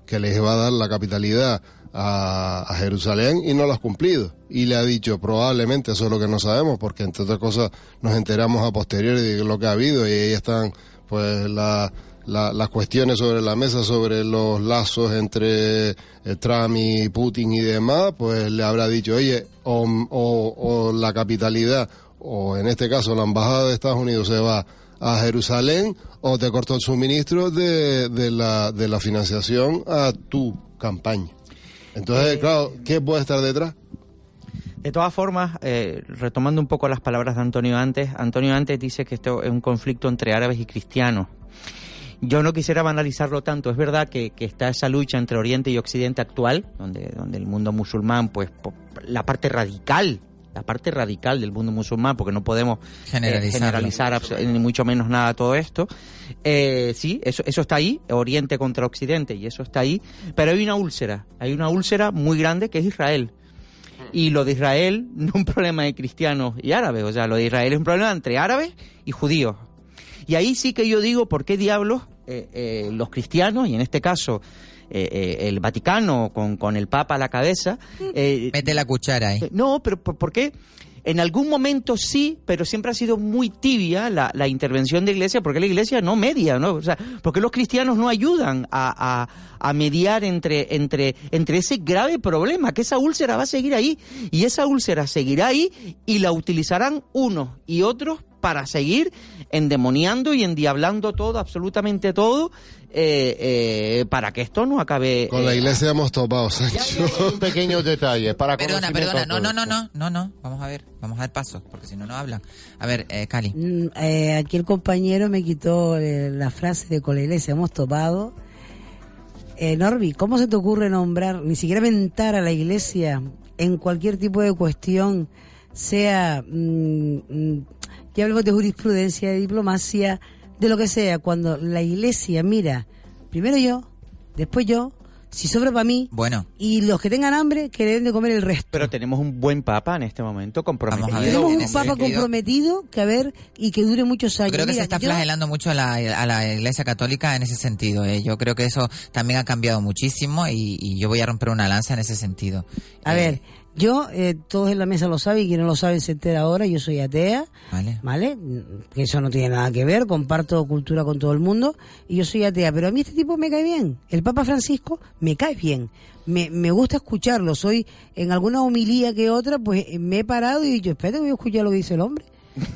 que les iba a dar la capitalidad a, a Jerusalén y no lo has cumplido. Y le ha dicho, probablemente, eso es lo que no sabemos, porque entre otras cosas nos enteramos a posteriori de lo que ha habido y ahí están pues la- la- las cuestiones sobre la mesa sobre los lazos entre eh, Trump y Putin y demás, pues le habrá dicho, oye, o, o- o la capitalidad, o en este caso la embajada de Estados Unidos se va a Jerusalén, o te cortó el suministro de, de la, de la financiación a tu campaña. Entonces, claro, ¿qué puede estar detrás? De todas formas, eh, retomando un poco las palabras de Antonio antes, Antonio antes dice que esto es un conflicto entre árabes y cristianos. yo no quisiera banalizarlo tanto. Es verdad que, que está esa lucha entre Oriente y Occidente actual, donde, donde el mundo musulmán, pues la parte radical, la parte radical del mundo musulmán, porque no podemos eh, generalizar abso- ni mucho menos nada todo esto. Eh, sí, eso, eso está ahí, Oriente contra Occidente, y eso está ahí. Pero hay una úlcera, hay una úlcera muy grande que es Israel. Y lo de Israel <laughs> no es un problema de cristianos y árabes, o sea, lo de Israel es un problema entre árabes y judíos. Y ahí sí que yo digo, ¿por qué diablos eh, eh, los cristianos, y en este caso eh, eh, el Vaticano con, con el Papa a la cabeza... eh, Mete la cuchara ahí. No, pero ¿por, por qué? En algún momento sí, pero siempre ha sido muy tibia la, la intervención de Iglesia, porque la Iglesia no media, ¿no? O sea, porque los cristianos no ayudan a, mediar entre, entre, entre ese grave problema, que esa úlcera va a seguir ahí, y esa úlcera seguirá ahí, y la utilizarán unos y otros para seguir endemoniando y endiablando todo, absolutamente todo, eh, eh, para que esto no acabe... Con la eh, iglesia hemos topado, Sancho. Un pequeño detalle para Perdona, perdona, no, no, no, no, no, no, vamos a ver, vamos a dar paso, porque si no, no hablan. A ver, eh, Cali. Mm, eh, aquí el compañero me quitó eh, la frase de con la iglesia hemos topado. Eh, Norby, ¿cómo se te ocurre nombrar, ni siquiera mentar a la iglesia en cualquier tipo de cuestión, sea, mm, mm, ya hablamos de jurisprudencia, de diplomacia, de lo que sea, cuando la iglesia mira, primero yo, después yo, si sobra para mí, Bueno, y los que tengan hambre, que deben de comer el resto. Pero tenemos un buen papa en este momento, comprometido. Vamos a ver. Tenemos en un papa sentido- comprometido que a ver y que dure muchos años. creo que Mira, se está yo- flagelando mucho a la, a la Iglesia Católica en ese sentido. eh. Yo creo que eso también ha cambiado muchísimo y, y yo voy a romper una lanza en ese sentido. A Eh, ver, yo, eh, todos en la mesa lo saben y quien no lo sabe se entera ahora, yo soy atea, Vale. ¿vale? Que eso no tiene nada que ver, comparto cultura con todo el mundo y yo soy atea, pero a mí este tipo me cae bien. El Papa Francisco me cae bien. Me, me gusta escucharlo, soy en alguna homilía que otra, pues eh, me he parado y he dicho, espérate, voy a escuchar lo que dice el hombre.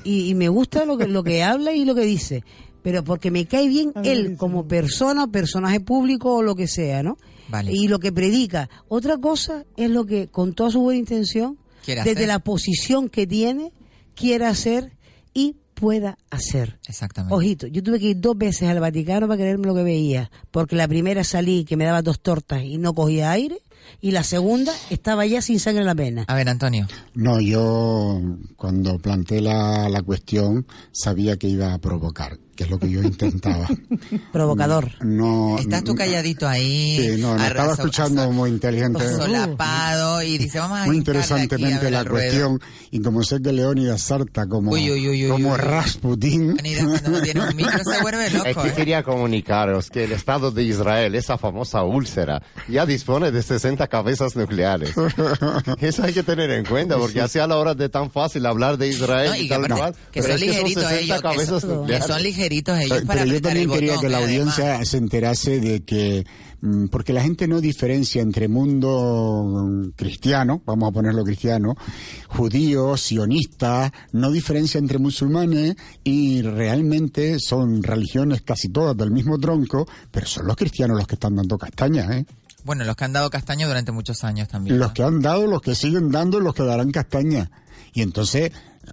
Y, y me gusta lo que, lo que habla y lo que dice. Pero porque me cae bien él como persona, personaje público o lo que sea, ¿no? Vale. Y lo que predica. Otra cosa es lo que, con toda su buena intención, Quiere desde hacer. la posición que tiene, quiere hacer y pueda hacer. Exactamente. Ojito, yo tuve que ir dos veces al Vaticano para creerme lo que veía, porque la primera salí que me daba dos tortas y no cogía aire, y la segunda estaba ya sin sangre en la pena. A ver, Antonio. No, yo cuando planteé la, la cuestión sabía que iba a provocar, que es lo que yo intentaba. <laughs> Provocador. No, Estás tú calladito ahí. Sí, no, me arra- estaba escuchando so- muy inteligente. Solapado y dice, vamos a muy hincarle aquí a interesantemente la cuestión y como sé que Leónidas salta como, Uy, uy, uy, como cuando no tiene un micro se vuelve Es <laughs> loco. que ¿eh? quería comunicaros que el Estado de Israel, esa famosa úlcera, ya dispone de 60 cabezas nucleares. <laughs> Eso hay que tener en cuenta, porque así a la hora de tan fácil hablar de Israel No, y, y que, tal cual, que pero son es que son ligeritos 60 ellos, que son, que nucleares. son ellos Pero yo el también quería que la audiencia Además. se enterase de que, mm, porque la gente no diferencia entre mundo mm, cristiano, vamos a ponerlo cristiano, judío, sionista, no diferencia entre musulmanes y realmente son religiones casi todas del mismo tronco, pero son los cristianos los que están dando castañas, ¿eh? Bueno, los que han dado castaño durante muchos años también. Los que han dado, los que siguen dando, los que darán castaña. Y entonces,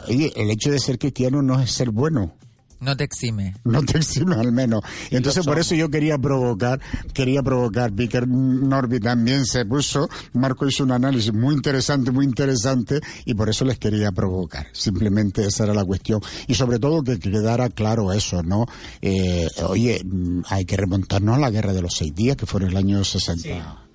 oye, el hecho de ser cristiano no es ser bueno. No te exime. No te exime al menos. Y entonces por eso yo quería provocar, quería provocar. Vicker Norby también se puso, Marco hizo un análisis muy interesante, muy interesante, y por eso les quería provocar. Simplemente esa era la cuestión. Y sobre todo que quedara claro eso, ¿no? Eh, oye, mm, hay que remontarnos a la guerra de los seis días, que fue en el año 60.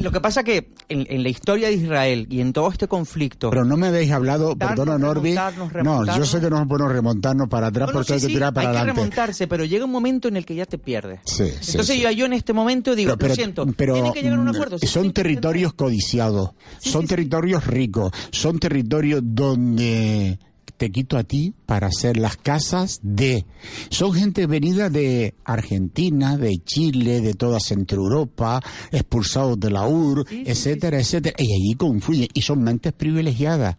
Lo que pasa que en, en la historia de Israel y en todo este conflicto... Pero no me habéis hablado, Remontarnos, perdona Norby. remontarnos, No, yo remontarnos. sé que no es bueno remontarnos para atrás No, no, porque sí, hay que tirar para hay que adelante. remontarse, pero llega un momento en el que ya te pierdes. Sí, sí, Entonces yo, yo en este momento digo, pero, lo siento, pero, tiene que llegar a un mm, acuerdo. Son tienen que territorios codiciados, son territorios ricos, son territorios donde te quito a ti para hacer las casas de. Son gente venida de Argentina, de Chile, de toda Centro Europa, expulsados de la UR, etcétera, etcétera. Y allí confluyen, y son mentes privilegiadas.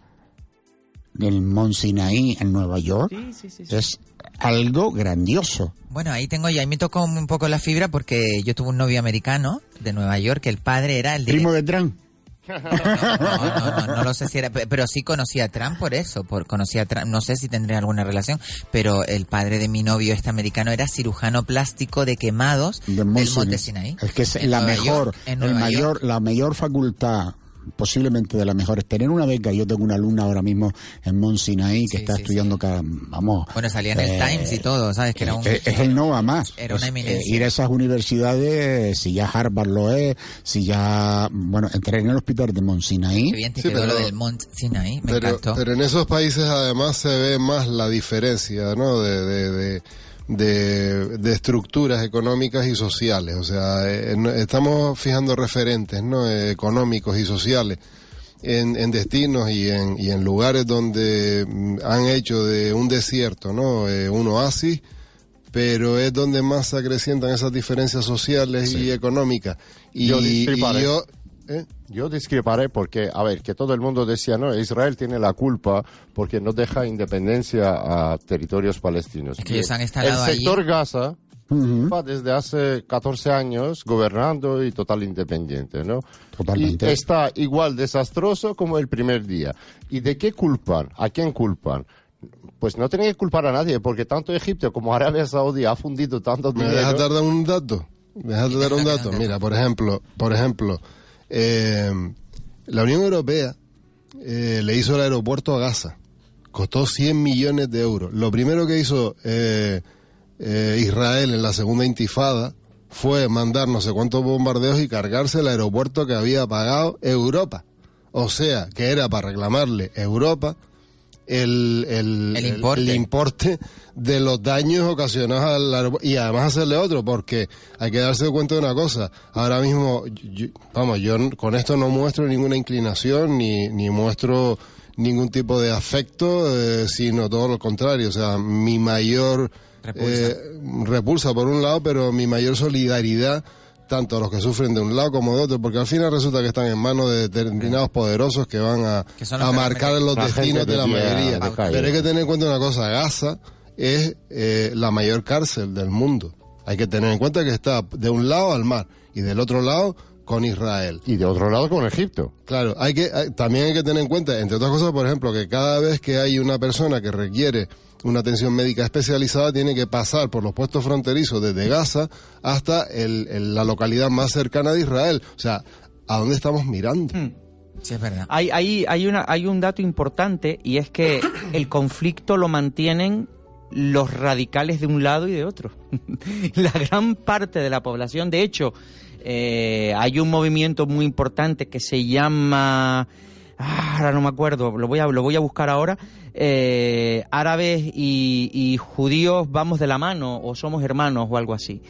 El Mont Sinaí en Nueva York Sí, sí, sí, sí. es algo grandioso. Bueno, ahí tengo ya, ahí me tocó un poco la fibra porque yo tuve un novio americano de Nueva York que el padre era el Primo de Trump. No, no, no, no lo sé si era, pe- pero sí conocía a Trump por eso, por conocía a Trump, no sé si tendría alguna relación, pero el padre de mi novio este americano era cirujano plástico de quemados de del Mont Monte. Sinaí. Es que es En la Nueva mejor, York, en el mayor, York. la mayor facultad posiblemente de las mejores. Tener una beca, yo tengo una alumna ahora mismo en Mont Sinai que Sí, está sí, estudiando cada, vamos. Bueno, salía en el eh, Times y todo, ¿sabes? Que era un... es, es el no a más. Era una eminencia. eh, ir a esas universidades, si ya Harvard lo es, si ya, bueno, entré en el hospital de Mont Sinai. Qué bien te Sí, quedó pero- lo del Mont Sinai, me pero, encantó. pero en esos países además se ve más la diferencia, ¿no? De, de, de, de- de estructuras económicas y sociales. O sea, eh, estamos fijando referentes, ¿no? Eh, económicos y sociales en, en destinos y en, y en lugares donde mm, han hecho de un desierto, ¿no? Eh, un oasis pero es donde más se acrecientan esas diferencias sociales y económicas. Y, Yo y discreparé. yo, ¿eh? Yo discreparé porque, a ver, que todo el mundo decía, no, Israel tiene la culpa porque no deja independencia a territorios palestinos. Es que ellos han instalado El allí- sector Gaza va desde hace 14 años gobernando y total independiente, ¿no? Totalmente. Y está igual desastroso como el primer día. ¿Y de qué culpan? ¿A quién culpan? Pues no tienen que culpar a nadie, porque tanto Egipto como Arabia Saudí ha fundido tanto ¿Me dinero. dejas dar un dato? ¿Me dejas dar un <laughs> dato? Mira, por ejemplo, por ejemplo, eh, la Unión Europea eh, le hizo el aeropuerto a Gaza. Costó 100 millones de euros. Lo primero que hizo eh, eh, Israel en la segunda intifada fue mandar no sé cuántos bombardeos y cargarse el aeropuerto que había pagado Europa. O sea, que era para reclamarle Europa el, el, El importe. el importe de los daños ocasionados al aeropuerto y además hacerle otro porque hay que darse cuenta de una cosa ahora mismo yo- vamos yo con esto no muestro ninguna inclinación ni, ni muestro ningún tipo de afecto eh, sino todo lo contrario o sea mi mayor Repulsa. eh, repulsa por un lado pero mi mayor solidaridad tanto a los que sufren de un lado como de otro, porque al final resulta que están en manos de determinados poderosos que van a, Que a marcar los destinos de la mayoría. de. Pero hay que tener en cuenta una cosa, Gaza es eh, la mayor cárcel del mundo. Hay que tener en cuenta que está de un lado al mar y del otro lado con Israel. Y de otro lado con Egipto. Claro, hay que hay- también hay que tener en cuenta, entre otras cosas, por ejemplo, que cada vez que hay una persona que requiere una atención médica especializada, tiene que pasar por los puestos fronterizos desde Gaza hasta el- el- la localidad más cercana de Israel. O sea, ¿a dónde estamos mirando? Sí, es verdad. Hay, hay, hay, una, hay un dato importante y es que <coughs> el conflicto lo mantienen los radicales de un lado y de otro. <laughs> la gran parte de la población, de hecho, eh, hay un movimiento muy importante que se llama... ah, ahora no me acuerdo, lo voy a, lo voy a buscar ahora. eh, árabes y, y judíos vamos de la mano o somos hermanos o algo así.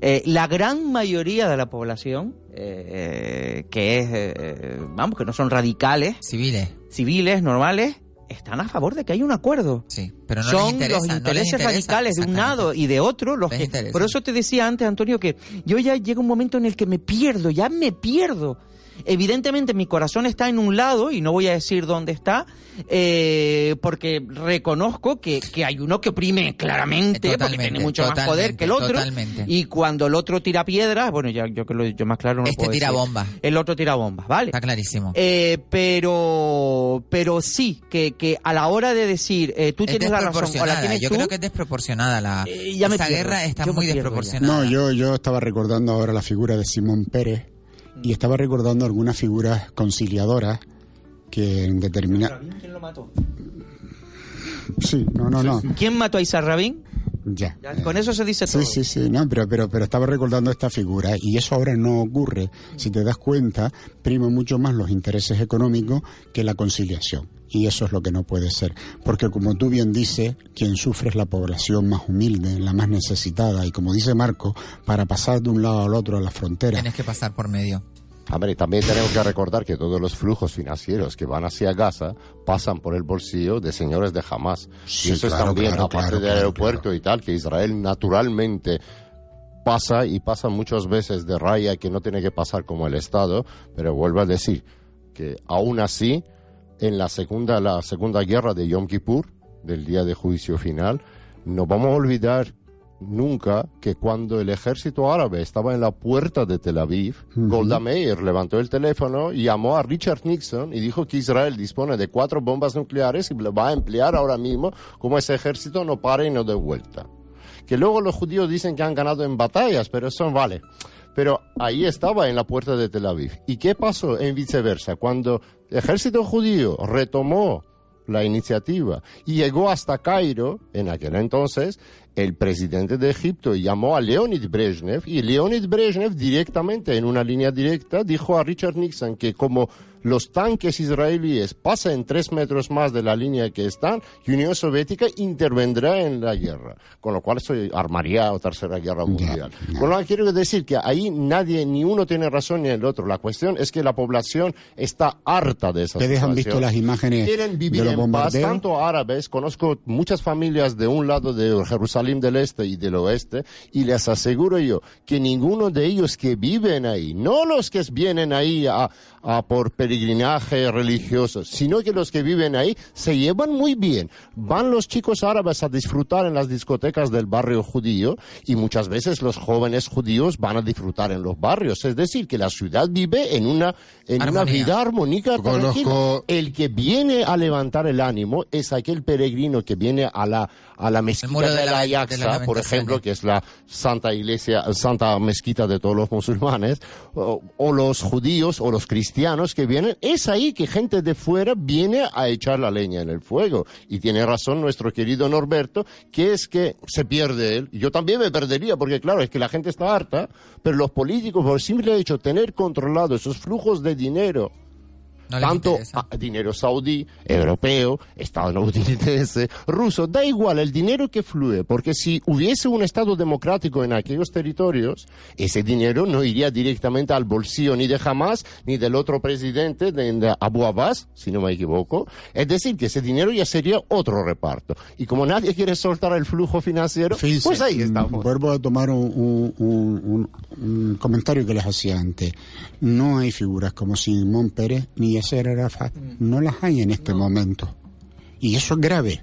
Eh, la gran mayoría de la población, eh, que es, vamos, que no son radicales, Civiles, civiles, normales, están a favor de que haya un acuerdo. sí. Pero no les Son interesa. los no les intereses interesa, radicales de un lado y de otro los que... Por eso te decía antes, Antonio, que yo ya llega un momento en el que me pierdo, ya me pierdo. Evidentemente mi corazón está en un lado y no voy a decir dónde está, eh, porque reconozco que, que hay uno que oprime claramente, porque tiene mucho más poder que el otro. totalmente. Y cuando el otro tira piedras, bueno, ya yo que lo yo más claro no lo Este puedo tira decir. bombas. El otro tira bombas, ¿vale? Está clarísimo. Eh, pero pero sí, que, que a la hora de decir eh, tú es tienes la razón o la desproporcionada. tienes Yo tú, creo que es desproporcionada la. Eh, esa pierdo. guerra está muy ya. desproporcionada. No, yo, yo estaba recordando ahora la figura de Simón Pérez y estaba recordando algunas figuras conciliadoras que en determinada... ¿Quién lo mató? Sí, no, no, no. ¿Quién mató a Isaac Rabin? Ya. Ya, Con eso se dice todo. Sí, sí, sí, no, pero, pero, pero estaba recordando esta figura y eso ahora no ocurre. Si te das cuenta, prima mucho más los intereses económicos que la conciliación. Y eso es lo que no puede ser. Porque como tú bien dices, quien sufre es la población más humilde, la más necesitada. Y como dice Marco, para pasar de un lado al otro a la frontera, Tienes que pasar por medio. Hombre, también tenemos que recordar que todos los flujos financieros que van hacia Gaza pasan por el bolsillo de señores de Hamas. Sí, y eso claro, es también, claro, aparte claro, del aeropuerto y tal, que Israel naturalmente pasa y pasa muchas veces de raya que no tiene que pasar como el Estado, pero vuelvo a decir que aún así, en la segunda, la segunda guerra de Yom Kippur, del día de juicio final, no vamos a olvidar nunca que cuando el ejército árabe estaba en la puerta de Tel Aviv, Golda Meir levantó el teléfono y llamó a Richard Nixon y dijo que Israel dispone de cuatro bombas nucleares y lo va a emplear ahora mismo como ese ejército no pare y no dé vuelta. Que luego los judíos dicen que han ganado en batallas, pero eso vale. Pero ahí estaba en la puerta de Tel Aviv. ¿Y qué pasó en viceversa? Cuando el ejército judío retomó la iniciativa y llegó hasta Cairo, en aquel entonces, el presidente de Egipto llamó a Leonid Brezhnev y Leonid Brezhnev directamente, en una línea directa, dijo a Richard Nixon que como los tanques israelíes pasan tres metros más de la línea que están, y Unión Soviética intervendrá en la guerra, con lo cual eso armaría o tercera guerra mundial. Con lo cual quiero decir que ahí nadie, ni uno tiene razón ni el otro. La cuestión es que la población está harta de esa ¿Ustedes han visto situación. las imágenes Quieren vivir de los en paz, tanto árabes, conozco muchas familias de un lado de Jerusalén del Este y del Oeste, y les aseguro yo que ninguno de ellos que viven ahí, no los que vienen ahí a, a por peregrinaje religioso, sino que los que viven ahí se llevan muy bien. Van los chicos árabes a disfrutar en las discotecas del barrio judío y muchas veces los jóvenes judíos van a disfrutar en los barrios. Es decir, que la ciudad vive en una, en una vida armónica. Conozco-. El que viene a levantar el ánimo es aquel peregrino que viene a la, a la mezquita de, de la la- de la Ayaxa, por ejemplo, que es la santa iglesia, santa mezquita de todos los musulmanes, o, o los judíos o los cristianos que vienen, es ahí que gente de fuera viene a echar la leña en el fuego. Y tiene razón nuestro querido Norberto, que es que se pierde él. Yo también me perdería, porque claro, es que la gente está harta, pero los políticos, por simple hecho de tener controlado esos flujos de dinero, No tanto a- dinero saudí, europeo, estadounidense, ruso, da igual el dinero que fluye, porque si hubiese un Estado democrático en aquellos territorios, ese dinero no iría directamente al bolsillo ni de Hamas ni del otro presidente de, de Abu Abbas, si no me equivoco. Es decir, que ese dinero ya sería otro reparto. Y como nadie quiere soltar el flujo financiero, Fíjense, pues ahí mm, estamos. Vuelvo a tomar un, un- un- un- un comentario que les hacía antes. No hay figuras como Simón Pérez ni Yasser Arafat. No las hay en este momento. Y eso es grave.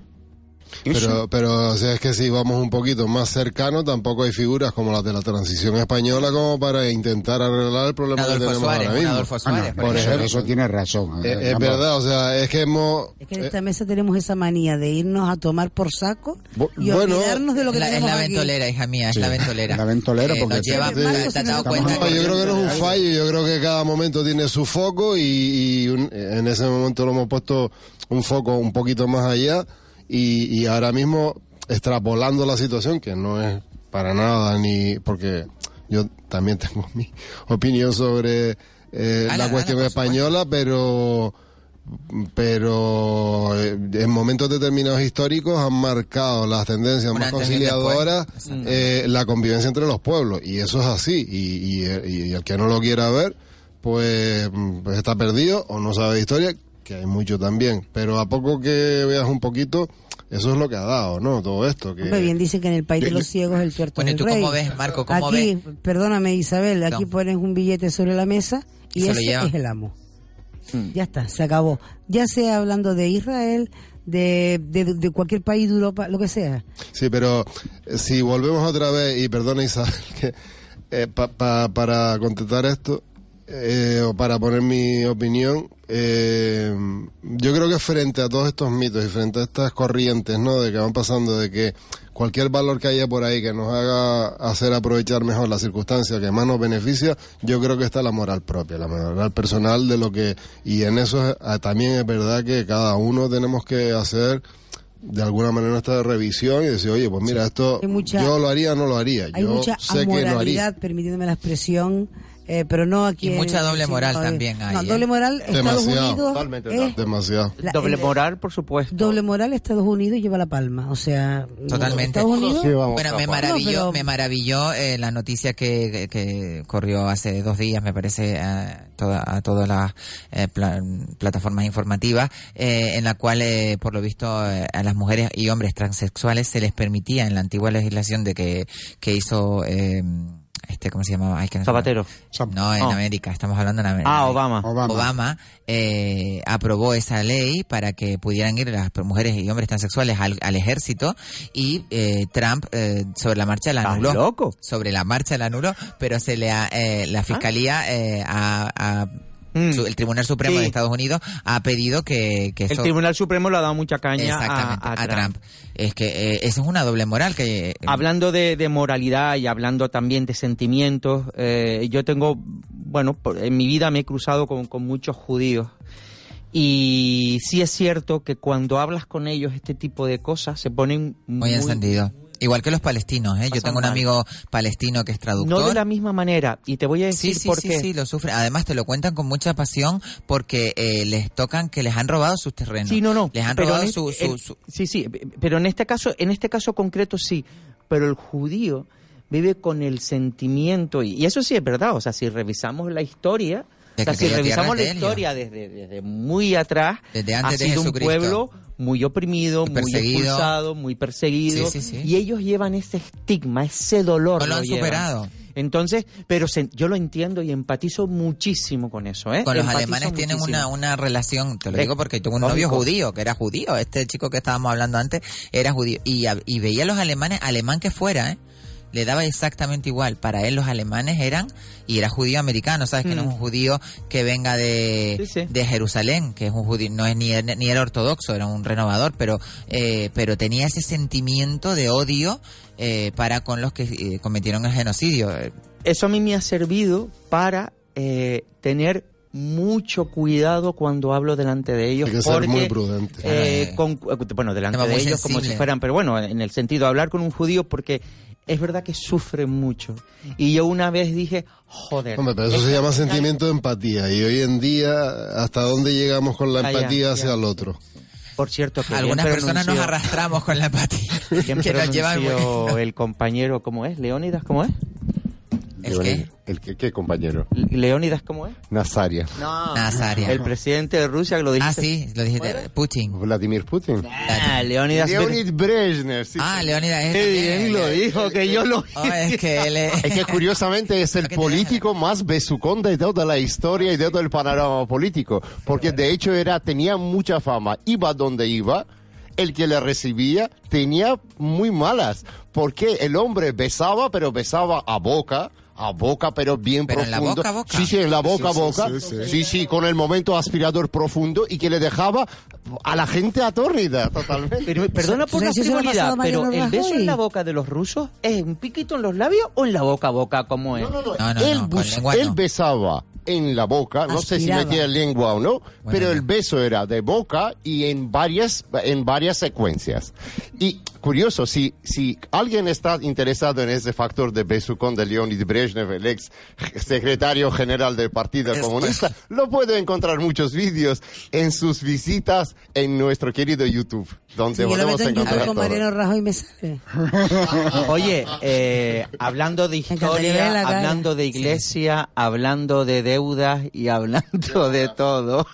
Pero, <laughs> pero o sea, es que si vamos un poquito más cercano, tampoco hay figuras como las de la transición española como para intentar arreglar el problema que Adolfo tenemos Suárez, ahora mismo. Adolfo Ah, no, Suárez, por eso, ejemplo. eso tiene razón. Eh, es Ambos- verdad, o sea, es que hemos... Es que en esta mesa tenemos esa manía de irnos a tomar por saco y bueno, olvidarnos de lo que La- es tenemos la aquí. ventolera, hija mía, es Sí, la ventolera. la ventolera, Eh, porque nos lleva, ¿te- Marcos, ¿te dado cuenta? No, yo creo que no es un fallo, yo creo que cada momento tiene su foco y, y un- en ese momento lo hemos puesto un foco un poquito más allá y, y ahora mismo extrapolando la situación, que no es para nada ni porque yo también <laughs> tengo mi opinión sobre eh, la cuestión española, pero pero eh, en momentos determinados históricos han marcado las tendencias más después. conciliadoras eh, la convivencia entre los pueblos y eso es así y, y- y el que no lo quiera ver pues, pues está perdido o no sabe de historia que hay mucho también pero a poco que veas un poquito eso es lo que ha dado no todo esto que Hombre, bien dicen que en el país de los ciegos el tuerto Bueno, es ¿y tú rey. cómo ves, Marco? ¿Cómo aquí, ves? perdóname Isabel, aquí No. pones un billete sobre la mesa y Y ese es el amo. Mm. Ya está, se acabó. Ya sea hablando de Israel, de, de, de cualquier país de Europa, lo que sea. Sí, pero eh, si volvemos otra vez, y perdona Isabel, <laughs> que, eh, pa- pa- para contestar esto, eh, o para poner mi opinión, eh, yo creo que frente a todos estos mitos y frente a estas corrientes, ¿no? De que van pasando, de que cualquier valor que haya por ahí que nos haga hacer aprovechar mejor la circunstancia que más nos beneficia, yo creo que está la moral propia, la moral personal de lo que, y en eso ah, también es verdad que cada uno tenemos que hacer de alguna manera nuestra revisión y decir, oye, pues mira, esto mucha- yo lo haría o no lo haría. Hay yo mucha sé que no haría. amoralidad, permitiéndome la expresión, eh, pero no aquí. Y mucha doble en- moral también hay, No, ¿eh? doble moral, Estados Demasiado, Unidos. totalmente, es- Demasiado. la- Doble el- moral, por supuesto. Doble moral, Estados Unidos lleva la palma. O sea, Totalmente. Estados Unidos. Sí, Bueno, me maravilló, No, pero- me maravilló eh, la noticia que, que, corrió hace dos días, me parece, a, toda, a todas las eh, pla- plataformas informativas, eh, en la cual, eh, por lo visto, eh, a las mujeres y hombres transexuales se les permitía en la antigua legislación de que, que hizo eh, este, ¿cómo se llamaba? Ay, que no se Zapatero. llama. No, en Oh. América, estamos hablando en América. Ah, Obama. Obama. eh, aprobó esa ley para que pudieran ir las mujeres y hombres transexuales al, al ejército y eh, Trump eh, sobre la marcha la ¿Estás anuló. loco? Sobre la marcha la anuló, pero se le ha, eh, la fiscalía eh, ha- ha- Mm. el Tribunal Supremo Sí. de Estados Unidos ha pedido que, que El Tribunal Supremo le ha dado mucha caña a- a, a, Trump. Trump. Es que eh, eso es una doble moral que eh, Hablando de, de moralidad y hablando también de sentimientos, eh, yo tengo, bueno, por- en mi vida me he cruzado con, con muchos judíos. Y sí es cierto que cuando hablas con ellos este tipo de cosas se ponen muy, encendido. Igual que los palestinos, ¿eh? Yo tengo un mal. amigo palestino que es traductor. No de la misma manera. Y te voy a decir sí, por sí, qué. sí, lo sufren. Además te lo cuentan con mucha pasión porque eh, les tocan que les han robado sus terrenos. Sí, no, no. Les han pero robado su, este- su, Sí, sí, pero en este caso, en este caso concreto sí. Pero el judío vive con el sentimiento y, y eso sí es verdad. O sea, si revisamos la historia, o sea, si revisamos la historia desde, desde muy atrás, Desde ha de sido un pueblo muy oprimido, muy expulsado, muy perseguido, Sí, sí, sí. y ellos llevan ese estigma, ese dolor. No lo han llevan. superado. Entonces, pero se- yo lo entiendo y empatizo muchísimo con eso, ¿eh? Con los Empatizo alemanes tienen una, una relación, te lo digo porque tuve un lógico. novio judío, que era judío, este chico que estábamos hablando antes era judío, y, y veía a los alemanes, alemán que fuera, ¿eh? Le daba exactamente igual. Para él los alemanes eran, y era judío americano, ¿sabes? Que no es Mm. un judío que venga de, Sí, sí. de Jerusalén, que es un judío, no es ni, ni era ortodoxo, era un renovador, pero, eh, pero tenía ese sentimiento de odio eh, para con los que eh, cometieron el genocidio. Eh, eso a mí me ha servido para eh, tener mucho cuidado cuando hablo delante de ellos Hay que ser porque muy prudente. eh, con- bueno delante de ellos como si fueran pero bueno en el sentido de hablar con un judío porque es verdad que sufren mucho y yo una vez dije joder Hombre, pero eso se llama sentimiento de empatía. Y hoy en día, ¿hasta dónde llegamos con la empatía hacia el otro? por cierto que Algunas personas nos arrastramos con la empatía. <laughs> que nos pronunció el compañero cómo es Leónidas cómo es ¿El qué? ¿El qué, qué, compañero? Leónidas cómo es Nazaria. no Nazaria. el presidente de Rusia que lo dijiste Ah, sí, lo dijiste. Putin. Vladimir Putin. Ah, Leónidas Leonid Brezhnev, sí. Ah, Leónidas es Qué bien lo eh, dijo, que yo lo Oh, es que él es... Es que curiosamente es el político más besucón de toda la historia y de todo el panorama político, porque de hecho era tenía mucha fama, iba donde iba, el que le recibía tenía muy malas, porque el hombre besaba, pero besaba a boca, a boca, pero bien Pero en la profundo. boca a boca. Sí, sí, en la boca a Sí, sí, boca. sí, Sí sí. sí. con el momento aspirador profundo y que le dejaba a la gente atórnida totalmente. Pero, perdona por la ¿Sabes si eso le ha frivolidad, pero ¿el beso en la boca de los rusos es un piquito en los labios o en la boca a boca como es? No, no, no. No, no, él, no, besaba en la boca, no sé si metía lengua o no, pero el beso era de boca y en varias, en varias secuencias. Y curioso, si, si alguien está interesado en ese factor de besucón de Leonid Brezhnev, el ex secretario general del Partido Es- Comunista, lo puede encontrar muchos vídeos en sus visitas en nuestro querido YouTube, donde Si yo lo podemos meto en YouTube encontrar con todo. Mariano Rajoy y me sale. <laughs> Oye, eh, hablando de historia, hablando de iglesia, hablando de deudas y hablando de todo,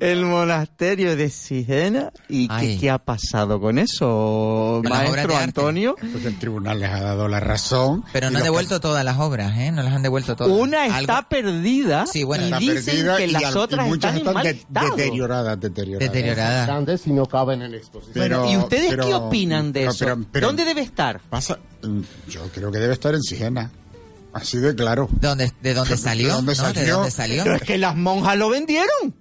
el monasterio de Sigena, ¿y qué, qué ha pasado con eso, Con maestro. Antonio? Pues el tribunal les ha dado la razón. Pero y no han devuelto todas las obras, ¿eh? No las han devuelto todas. Una está Algo- perdida Sí, bueno, y está dicen perdida que y las al- y otras muchas están en mal de- deterioradas, deterioradas. deteriorada. Grandes y no caben en exposición. Pero- ¿Y ustedes pero- qué opinan de pero- eso? pero- pero- ¿Dónde debe estar? Pasa, yo creo que debe estar en Sigena. Así de claro. ¿Dónde, ¿De dónde <laughs> salió? dónde ¿no? ¿De salió? dónde salió? Pero es que las monjas lo vendieron.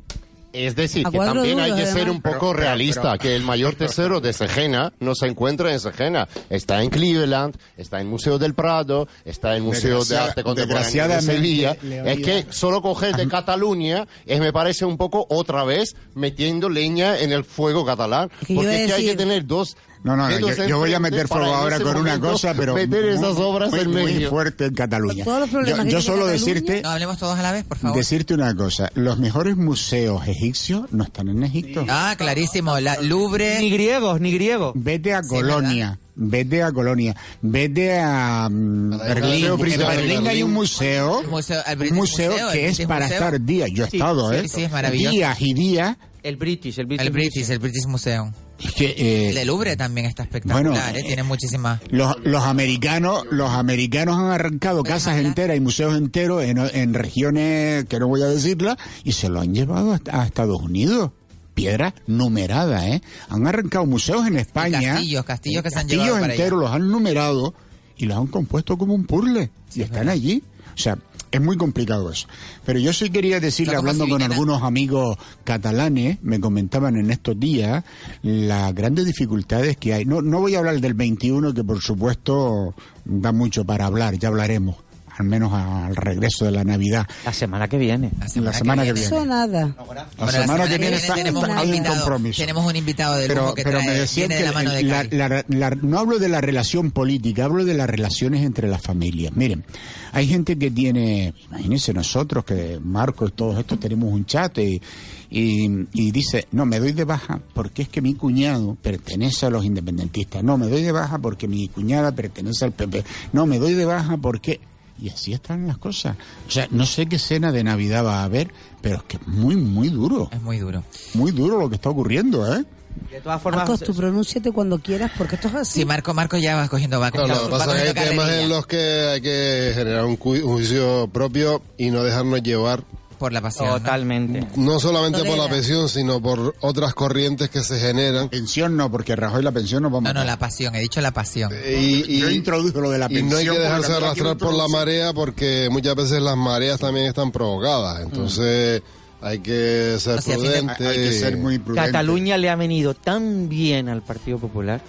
Es decir, que también hay que ser un poco realista, pero- que el mayor <laughs> tesoro de Segena no se encuentra en Segena. Está en Cleveland, está en Museo del Prado, está en Museo de Arte Contemporáneo de Sevilla. Es que solo coger de Cataluña es, me parece un poco otra vez metiendo leña en el fuego catalán. Porque es que hay que tener dos... No, no, yo, yo voy a meter fuego ahora con una cosa, pero Meter muy- esas obras muy, en muy fuerte en Cataluña. Todos los problemas yo yo solo Cataluña- decirte, No, hablemos todos a la vez, por favor. decirte una cosa. Los mejores museos egipcios no están en Egipto. Ah, clarísimo. La Louvre... Ni griegos, ni griegos. Vete a Sí, Colonia, vete a Colonia, vete a mm, Berlín. En Berlín hay un museo, El museo- el un British museo que es British para Museo. estar días. Yo he Sí, estado, sí, ¿eh? sí, es maravilloso. Días y días. El British, el British. El British, el British Museum. Es que, eh, El de Louvre también está espectacular, Bueno, ¿eh? tiene muchísimas... Los, los americanos, los americanos han arrancado casas enteras y museos enteros en, en regiones que no voy a decirlas y se lo han llevado a Estados Unidos. Piedras numeradas, ¿eh? Han arrancado museos en España. castillos, castillos que se han castillos llevado para enteros los han numerado y los han compuesto como un puzzle y están allí. O sea, es muy complicado eso. Pero yo sí quería decirle, No, hablando con algunos amigos catalanes, me comentaban en estos días las grandes dificultades que hay. No, no voy a hablar del 21, que por supuesto da mucho para hablar, ya hablaremos, al menos al regreso de la Navidad. La semana que viene. La semana que viene. Eso nada. La Bueno, la semana que viene está- tenemos un, hay un invitado, compromiso. tenemos un invitado de lujo Pero, que pero trae, me decían de la mano de la- Cari. la- la- no hablo de la relación política, hablo de las relaciones entre las familias. Miren, hay gente que tiene, imagínense nosotros que Marco y todos estos tenemos un chat y, y, y dice, no, me doy de baja porque es que mi cuñado pertenece a los independentistas, no, me doy de baja porque mi cuñada pertenece al PP, no, me doy de baja porque... Y así están las cosas. O sea, no sé qué cena de Navidad va a haber, pero es que es muy, muy duro. Es muy duro. Muy duro lo que está ocurriendo, ¿eh? De todas formas, Marcos, tú pronúnciate cuando quieras porque esto es así. Sí, Marco, Marco ya va cogiendo va, No, lo que pasa es que hay temas en los que hay que generar un juicio propio y no dejarnos llevar por la pasión. ¿no? totalmente. no solamente por la pensión, sino por otras corrientes que se generan. Pensión no, porque Rajoy la pensión no vamos No, a no, dar. la pasión, he dicho la pasión. Y, y- Yo introdujo lo de la y pensión. no hay que dejarse arrastrar por la marea porque muchas veces las mareas también están provocadas. Entonces hay que ser O sea, prudente. Hay que ser muy prudente. Cataluña le ha venido tan bien al Partido Popular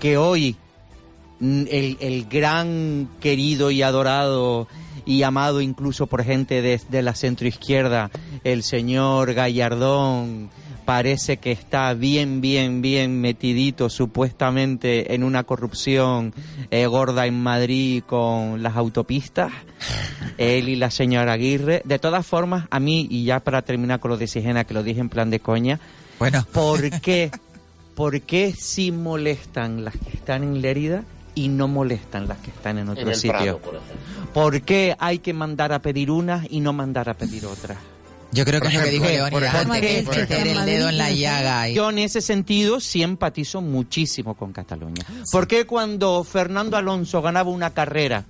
que hoy el, el gran querido y adorado y amado incluso por gente de, de la centroizquierda, el señor Gallardón, parece que está bien, bien, bien metidito supuestamente en una corrupción eh, gorda en Madrid con las autopistas, <laughs> él y la señora Aguirre. De todas formas, a mí, y ya para terminar con lo de Sigena, que lo dije en plan de coña, Bueno, ¿Por <laughs> qué? ¿Por qué sí molestan las que están en Lérida y no molestan las que están en otro En el sitio? Prado, por ejemplo. ¿Por qué hay que mandar a pedir unas y no mandar a pedir otras? yo creo que es lo que dijo ejemplo, Leónidas por antes, que es ejemplo. meter el dedo en la llaga. y- Yo en ese sentido sí empatizo muchísimo con Cataluña. ¿Por qué cuando Fernando Alonso ganaba una carrera,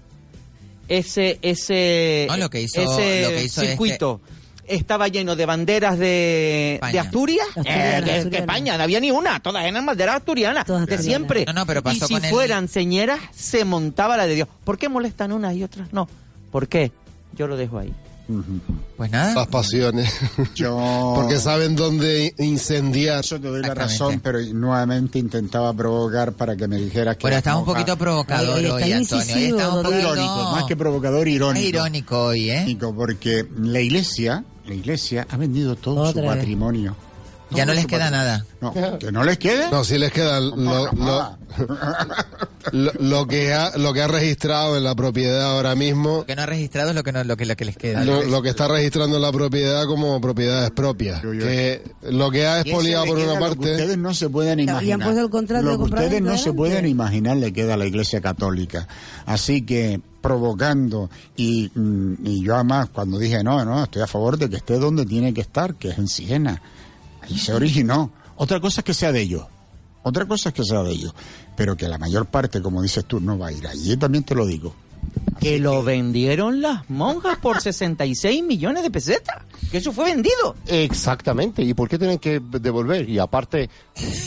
ese ese No, lo que hizo- ese lo que hizo circuito estaba lleno de banderas de, de Asturias? Asturianas, Eh, que- que, asturianas. España, no había ni una, todas eran banderas asturianas, Todas de asturianas. siempre. No, no, pero pasó y si con el- fueran señeras, se montaba la de Dios. ¿Por qué molestan unas y otras no? ¿Por qué? Yo lo dejo ahí. Pues nada. Las pasiones. Yo... <laughs> Porque saben dónde incendiar. Eso te doy la razón, pero nuevamente intentaba provocar para que me dijeras que... Estaba un poquito provocador hoy, está Antonio. Hoy incisivo, está un. Irónico, más que provocador, irónico. Es irónico hoy, ¿eh? Porque la iglesia, la iglesia ha vendido todo Otra su vez. patrimonio. Ya no les queda nada. No, que no les quede. No, si les queda lo, lo, lo, lo que ha, lo que ha registrado en la propiedad ahora mismo, Lo que no ha registrado es lo que, no, lo que, lo que les queda. lo, lo que está registrando en la propiedad como propiedades propias. Yo, yo. Que lo que ha expoliado por una lo que parte. ustedes no se pueden han imaginar. puesto el contrato Lo de que ustedes no se pueden imaginar le queda a la Iglesia Católica. Así que provocando y, mm, y yo además cuando dije no, no, estoy a favor de que esté donde tiene que estar, que es en Siena. Ahí se originó. Otra cosa es que sea de ellos. Otra cosa es que sea de ellos. Pero que la mayor parte, como dices tú, no va a ir allí, también te lo digo. Que lo vendieron las monjas por <laughs> 66 millones de pesetas. Que eso fue vendido. Exactamente. ¿Y por qué tienen que devolver? Y aparte,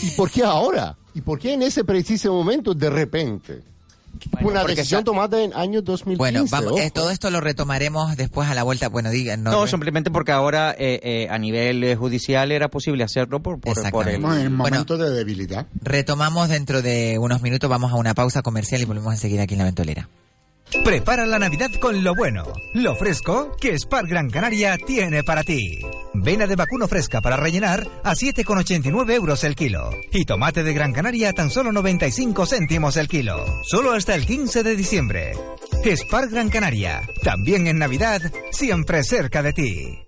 ¿y por qué ahora? ¿Y por qué en ese preciso momento de repente? Bueno, Una decisión sa- tomada en año 2015. Bueno, vamos, eh, todo esto lo retomaremos después a la vuelta. Bueno, digan. No, simplemente porque ahora eh, eh, a nivel eh, judicial era posible hacerlo por, por, por Exactamente. el... En Bueno. momentos de debilidad. Retomamos dentro de unos minutos, vamos a una pausa comercial y volvemos enseguida aquí en la ventolera. Prepara la Navidad con lo bueno, lo fresco que Spar Gran Canaria tiene para ti. Vena de vacuno fresca para rellenar a 7,89 euros el kilo. Y tomate de Gran Canaria a tan solo 95 céntimos el kilo. Solo hasta el 15 de diciembre. Spar Gran Canaria. También en Navidad, siempre cerca de ti.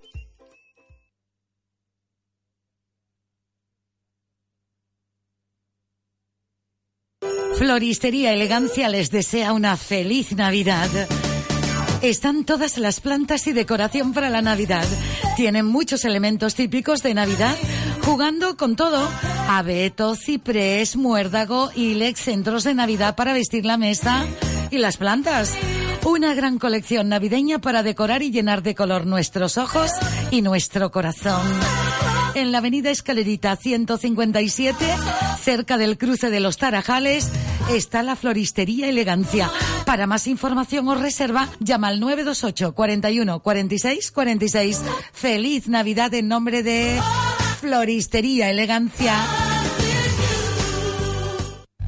Floristería Elegancia les desea una feliz Navidad. Están todas las plantas y decoración para la Navidad. Tienen muchos elementos típicos de Navidad, jugando con todo Abeto, ciprés, muérdago, ilex, centros de Navidad para vestir la mesa y las plantas. Una gran colección navideña para decorar y llenar de color nuestros ojos y nuestro corazón. En la avenida Escalerita 157, cerca del cruce de los Tarajales, está la floristería Elegancia. Para más información o reserva, llama al 928 41 46 46. Feliz Navidad en nombre de Floristería Elegancia.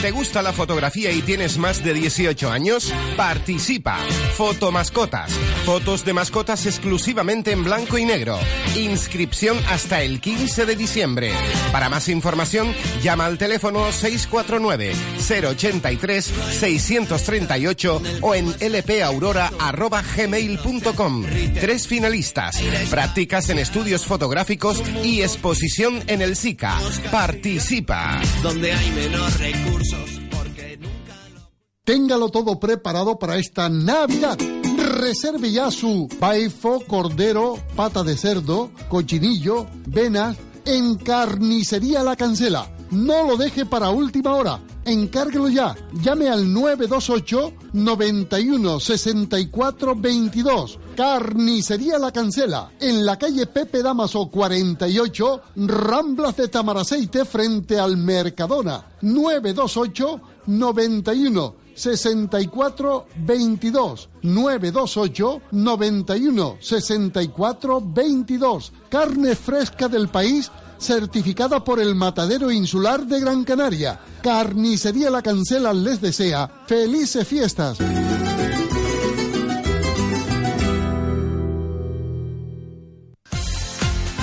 ¿Te gusta la fotografía y tienes más de 18 años? Participa. Fotomascotas. Fotos de mascotas exclusivamente en blanco y negro. Inscripción hasta el 15 de diciembre. Para más información, llama al teléfono 649-083-638 o en lpaurora.gmail.com. Tres finalistas. Prácticas en estudios fotográficos y exposición en el SICA. Participa. Donde hay menor recursos. Téngalo todo preparado para esta Navidad. Reserve ya su paifo, cordero, pata de cerdo, cochinillo, venas en Carnicería La Cancela. No lo deje para última hora. Encárguelo ya. Llame al 928 91 64 22. Carnicería La Cancela. En la calle Pepe Damaso 48, Ramblas de Tamaraceite frente al Mercadona. 928 91 64 22 928 91 64 22 carne fresca del país certificada por el Matadero Insular de Gran Canaria. Carnicería La Cancela les desea felices fiestas.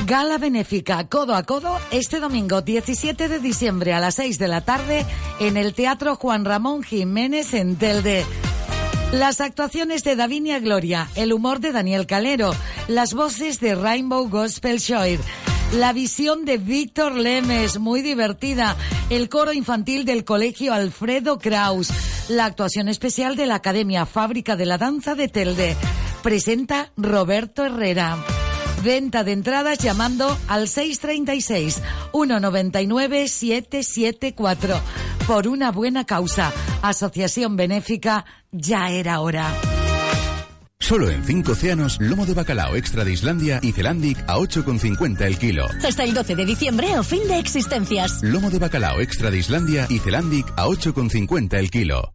Gala benéfica codo a codo este domingo 17 de diciembre a las 6 de la tarde en el Teatro Juan Ramón Jiménez en Telde. Las actuaciones de Davinia Gloria, el humor de Daniel Calero, las voces de Rainbow Gospel Choir, la visión de Víctor Lemes, muy divertida, el coro infantil del Colegio Alfredo Kraus, la actuación especial de la Academia Fábrica de la Danza de Telde. Presenta Roberto Herrera. Venta de entradas llamando al 636 199 774 por una buena causa. Asociación Benéfica Ya era hora. Solo en cinco océanos, lomo de bacalao extra de Islandia y Celandic a 8,50 el kilo. Hasta el 12 de diciembre o fin de existencias. Lomo de bacalao extra de Islandia y Celandic a 8,50 el kilo.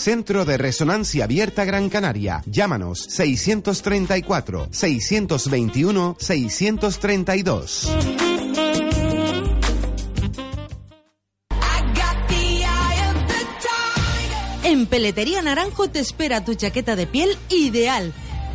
Centro de Resonancia Abierta Gran Canaria. Llámanos 634 621 632. En Peletería Naranjo te espera tu chaqueta de piel ideal.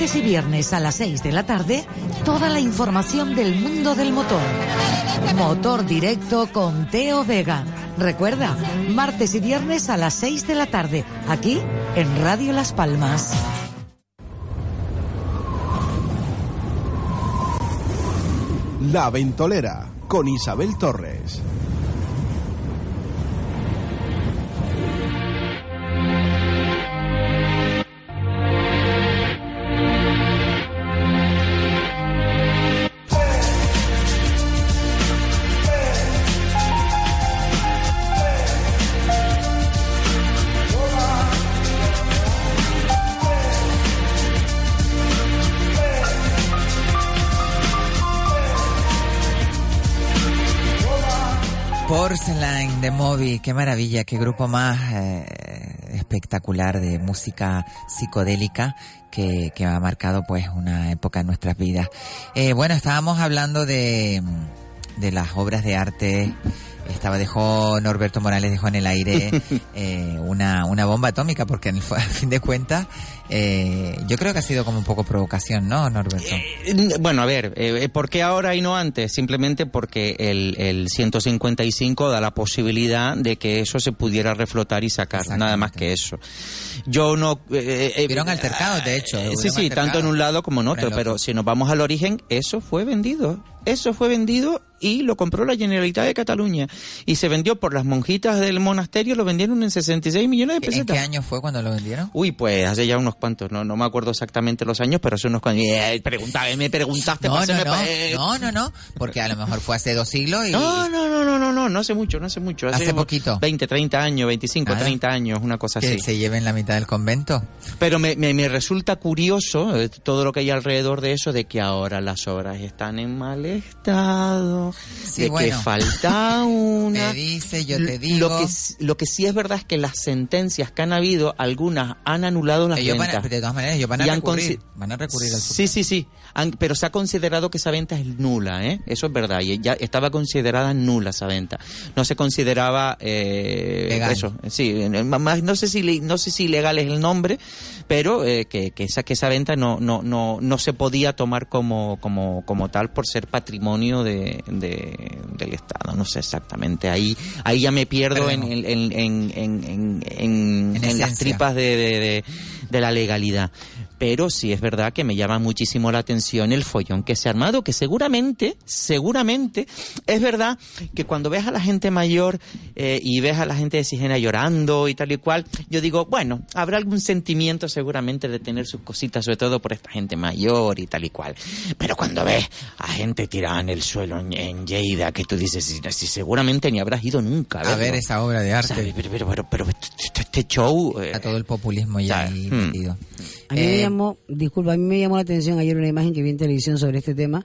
Martes y viernes a las 6 de la tarde, toda la información del mundo del motor. Motor directo con Teo Vega. Recuerda, martes y viernes a las 6 de la tarde, aquí en Radio Las Palmas. La Ventolera con Isabel Torres. De Moby, qué maravilla, qué grupo más eh, espectacular de música psicodélica que, que ha marcado pues una época en nuestras vidas. Eh, bueno, estábamos hablando de, de las obras de arte. Estaba, dejó Norberto Morales, dejó en el aire <laughs> eh, una, una bomba atómica, porque en el, a fin de cuentas, eh, yo creo que ha sido como un poco provocación, ¿no, Norberto? Eh, Bueno, a ver, eh, ¿por qué ahora y no antes? Simplemente porque el, el 155 da la posibilidad de que eso se pudiera reflotar y sacar, nada más que eso. Yo no... Eh, eh, Hubieron altercados, de hecho. eh, sí, sí, tanto en un lado como en otro, pero si nos vamos al origen, eso fue vendido. Eso fue vendido y lo compró la Generalitat de Cataluña. Y se vendió por las monjitas del monasterio, lo vendieron en 66 millones de ¿En pesetas. qué año fue cuando lo vendieron? Uy, pues hace ya unos cuantos, no, no me acuerdo exactamente los años, pero hace unos cuantos. Eh, pregunta, me preguntaste, No, no, pásame no, pa- eh, no, no, no, porque a lo mejor fue hace dos siglos y... no, no, no, no, no, no, no hace mucho, no hace mucho. Hace poquito. 20, 30 años, 25, Nada. 30 años, una cosa que así. se lleve en la mitad del convento. Pero me, me, me resulta curioso eh, todo lo que hay alrededor de eso, de que ahora las obras están en mal estado, Sí, de que falta <laughs> una. Me dice, yo te Lo digo... que, s- lo que sí es verdad es que las sentencias que han habido, algunas han anulado las Ellos van a- ventas. de todas maneras, ellos van a Y han recurrir, van a recurrir al Sí, sí, sí. Han- pero se ha considerado que esa venta es nula, ¿eh? Eso es verdad. Y ya estaba considerada nula esa venta. No se consideraba eh, Legal. eso. Sí, más, no sé si no sé si legal es el nombre, pero eh, que, que esa que esa venta no no no no se podía tomar como como como tal por ser patrimonio de, de- del Estado. No sé exactamente. Ahí ahí ya me pierdo en, en, en, en, las tripas de, de- de- de la legalidad. Pero sí es verdad que me llama muchísimo la atención el follón que se ha armado, que seguramente, seguramente, es verdad que cuando ves a la gente mayor eh, y ves a la gente de Sigena llorando y tal y cual, yo digo, bueno, habrá algún sentimiento seguramente de tener sus cositas, sobre todo por esta gente mayor y tal y cual. Pero cuando ves a gente tirada en el suelo en, en Lleida, que tú dices, si, si seguramente ni habrás ido nunca. A ver verlo". esa obra de arte. Pero, pero, pero, pero este, show... eh, A todo el populismo ya ahí hmm. A mí me Eh, llamó, disculpa, a mí me llamó la atención ayer una imagen que vi en televisión sobre este tema,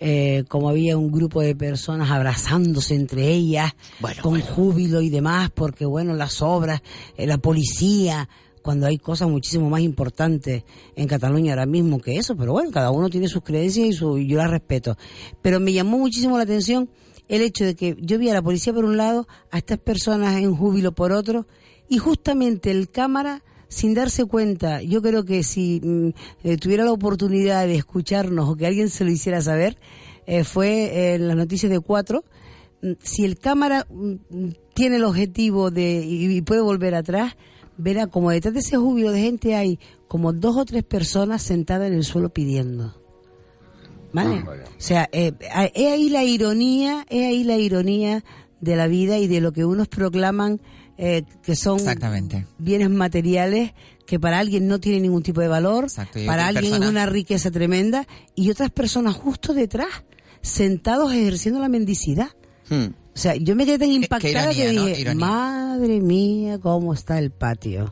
eh, como había un grupo de personas abrazándose entre ellas, con júbilo y demás, porque bueno, las obras, eh, la policía, cuando hay cosas muchísimo más importantes en Cataluña ahora mismo que eso, pero bueno, cada uno tiene sus creencias y, su, y yo las respeto. Pero me llamó muchísimo la atención el hecho de que yo vi a la policía por un lado, a estas personas en júbilo por otro, y justamente el cámara sin darse cuenta, yo creo que si mm, eh, tuviera la oportunidad de escucharnos o que alguien se lo hiciera saber, eh, fue eh, en las noticias de cuatro, mm, si el cámara mm, tiene el objetivo de y, y puede volver atrás, verá como detrás de ese júbilo de gente hay como dos o tres personas sentadas en el suelo pidiendo. ¿Vale? O sea, eh, es ahí la ironía, es ahí la ironía de la vida y de lo que unos proclaman eh, que son Exactamente. bienes materiales que para alguien no tienen ningún tipo de valor, para alguien persona- es una riqueza tremenda y otras personas justo detrás, sentados ejerciendo la mendicidad. hmm. O sea, yo me quedé tan impactada ironía, que dije, madre mía, cómo está el patio.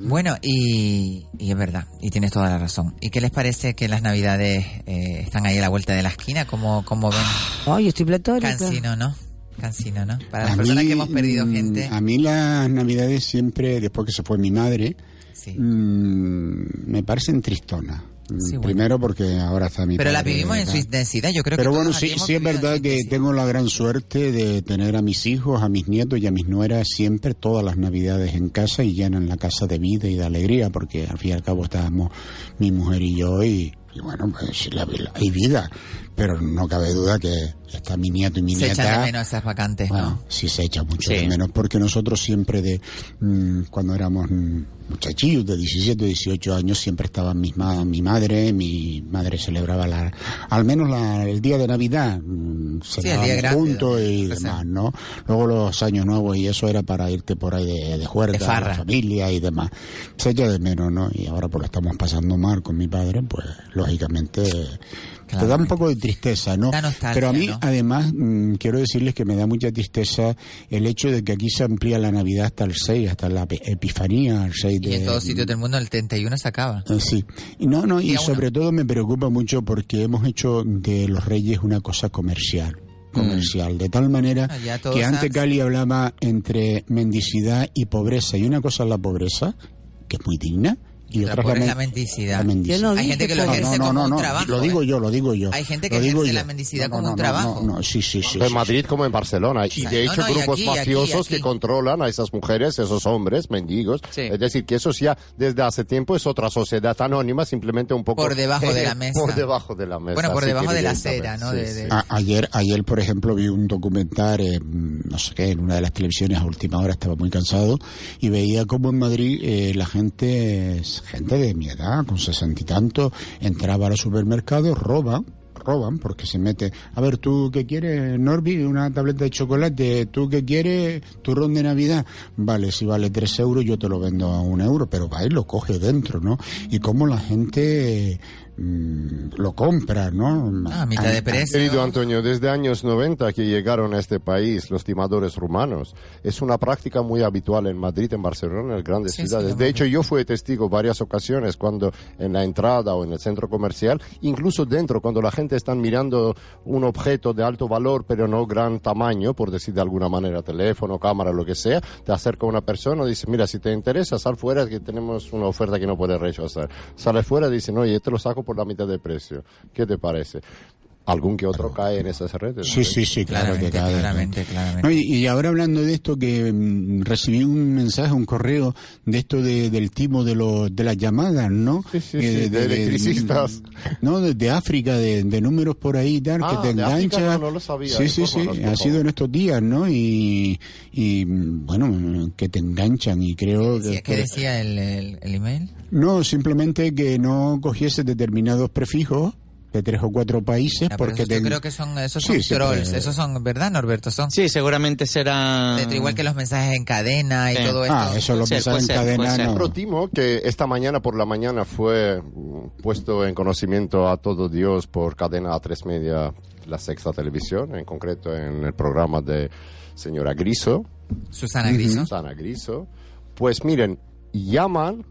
Bueno, y, y es verdad, y tienes toda la razón. ¿Y qué les parece que las navidades eh, están ahí a la vuelta de la esquina? ¿Cómo, cómo ven? Ay, estoy pletórica. Cansino, ¿no? Cansino, ¿no? Para las A personas mí, que hemos perdido mm, gente. A mí las navidades siempre, después que se fue mi madre, Sí. mm, me parecen tristonas. Mm, Sí, bueno. Primero porque ahora está mi Pero la vivimos en su intensidad, yo creo Pero que bueno, sí, sí es verdad que tengo la gran suerte de tener a mis hijos, a mis nietos y a mis nueras siempre todas las navidades en casa y llenan la casa de vida y de alegría, porque al fin y al cabo estábamos mi mujer y yo y, y bueno, pues la- la- hay vida, pero no cabe duda que está mi nieto y mi Se nieta. echan de menos esas vacantes, Bueno, ¿no? sí se echa mucho Sí. de menos, porque nosotros siempre de, mm, cuando éramos mm, muchachillos de 17, 18 años, siempre estaban mis ma- mi madre, mi madre celebraba la, al menos la- el día de Navidad, mm, día celebrábamos grande, juntos y fuese. demás, ¿no? Luego los años nuevos y eso era para irte por ahí de, de juerga, De la familia y demás. Se echa de menos, ¿no? Y ahora pues lo estamos pasando mal con mi padre, pues lógicamente te da un poco de tristeza, ¿no? Pero a mí, ¿no? además, mm, quiero decirles que me da mucha tristeza el hecho de que aquí se amplía la Navidad hasta el 6, hasta la epi- Epifanía, el 6 Y de... en todos sitios del mundo el 31 se acaba. Eh, Sí, y no, no, y uno. sobre todo me preocupa mucho porque hemos hecho de los reyes una cosa comercial. comercial, de tal manera Ah, que antes Cali hablaba entre mendicidad y pobreza, y una cosa es la pobreza, que es muy digna, y La otra pobreza es la la men- mendicidad. la mendicidad. Hay gente que lo No, ejerce no, como no, un no, trabajo. Lo digo ¿eh? yo, lo digo yo. Hay gente que Lo ejerce la mendicidad No, como no, un no, trabajo. No, no, sí, sí, sí. En sí, Madrid como en Barcelona. Y de No, hecho, no, grupos aquí, aquí, mafiosos aquí. que controlan a esas mujeres, esos hombres, mendigos. Es decir, que eso ya desde hace tiempo es otra sociedad anónima, simplemente un poco. Por debajo de la <laughs> mesa. Por debajo de la mesa. Bueno, por debajo de la acera, ¿no? sí, De- sí. de- A- ayer, ayer, por ejemplo, vi un documental, eh, no sé qué, en una de las televisiones a última hora, estaba muy cansado, y veía cómo en Madrid eh, la gente, gente de mi edad, con sesenta y tanto, entraba a los supermercados, roba, roban porque se mete, a ver, ¿tú qué quieres, Norby? Una tableta de chocolate, ¿tú qué quieres? ¿Turrón de Navidad? Vale, si vale tres euros yo te lo vendo a un euro, pero va y lo coge dentro, ¿no? Y cómo la gente lo compra, ¿no? Ah, a mitad de precio. Querido Antonio, desde años 90 que llegaron a este país los timadores rumanos, es una práctica muy habitual en Madrid, en Barcelona, en las grandes Sí, sí, ciudades. lo de hecho, yo fui testigo varias ocasiones cuando en la entrada o en el centro comercial, incluso dentro, cuando la gente está mirando un objeto de alto valor, pero no gran tamaño, por decir de alguna manera, teléfono, cámara, lo que sea, te acerca una persona y dice, mira, si te interesa, sal fuera que tenemos una oferta que no puedes rechazar. Sale fuera y dice, no, yo te lo saco por la mitad de precio. ¿Qué te parece? Algún que otro cae en esas redes. Sí, ¿no? sí, sí, claro que Claramente, cae. claramente, claramente. No, y, y ahora hablando de esto, que mm, recibí un mensaje, un correo de esto de, del timo de, los de las llamadas, ¿no? Sí, sí, Eh, sí, de electricistas. <laughs> no, de, de África, de, de números por ahí y tal, Ah, que te de África enganchan. no, no lo sabía. Sí, sí, sí, ha sido en estos días, ¿no? Y, y bueno, que te enganchan y creo que... ¿Qué decía el, el, el email? No, simplemente que no cogiese determinados prefijos de tres o cuatro países Ya, pero porque esos yo creo que son, esos Sí, son sí, trolls, pero- esos son, ¿verdad, Norberto? Son. Sí, seguramente será... De- Igual que los mensajes en cadena y Sí. todo esto. Ah, eso los ser, mensajes en ser, cadena no. Otro timo que esta mañana por la mañana fue mm, puesto en conocimiento a todo Dios por cadena A3 Media, la sexta televisión, en concreto en el programa de señora Griso. Susana Griso. Susana Griso. Pues miren, llaman,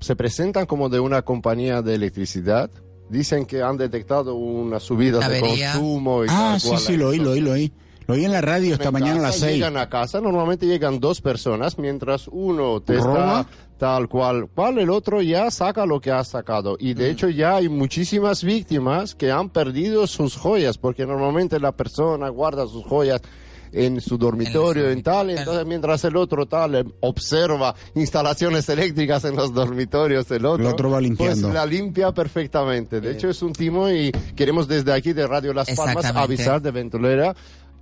se presentan como de una compañía de electricidad, dicen que han detectado una subida de consumo y Ah, tal sí, cual. sí, lo oí, lo oí, lo oí. Lo oí en la radio esta mañana a las seis. Llegan a casa, normalmente llegan dos personas, mientras uno te está tal cual, cual el otro ya saca lo que ha sacado. Y Mm. de hecho ya hay muchísimas víctimas que han perdido sus joyas, porque normalmente la persona guarda sus joyas en su dormitorio, en tal, entonces mientras el otro tal eh, observa instalaciones eléctricas en los <laughs> dormitorios del otro, El otro va limpiando. pues la limpia perfectamente. De hecho es un timo y queremos desde aquí de Radio Las Palmas avisar de Ventolera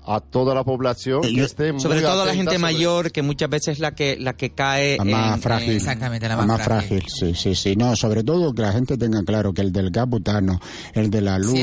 a toda la población que esté muy Sobre todo a la gente sobre- mayor, que muchas veces es la que, la que cae La más en- frágil. en- Exactamente, la La más más frágil. frágil, sí, sí, sí. No, sobre todo que la gente tenga claro que el del gas butano, el de la luz,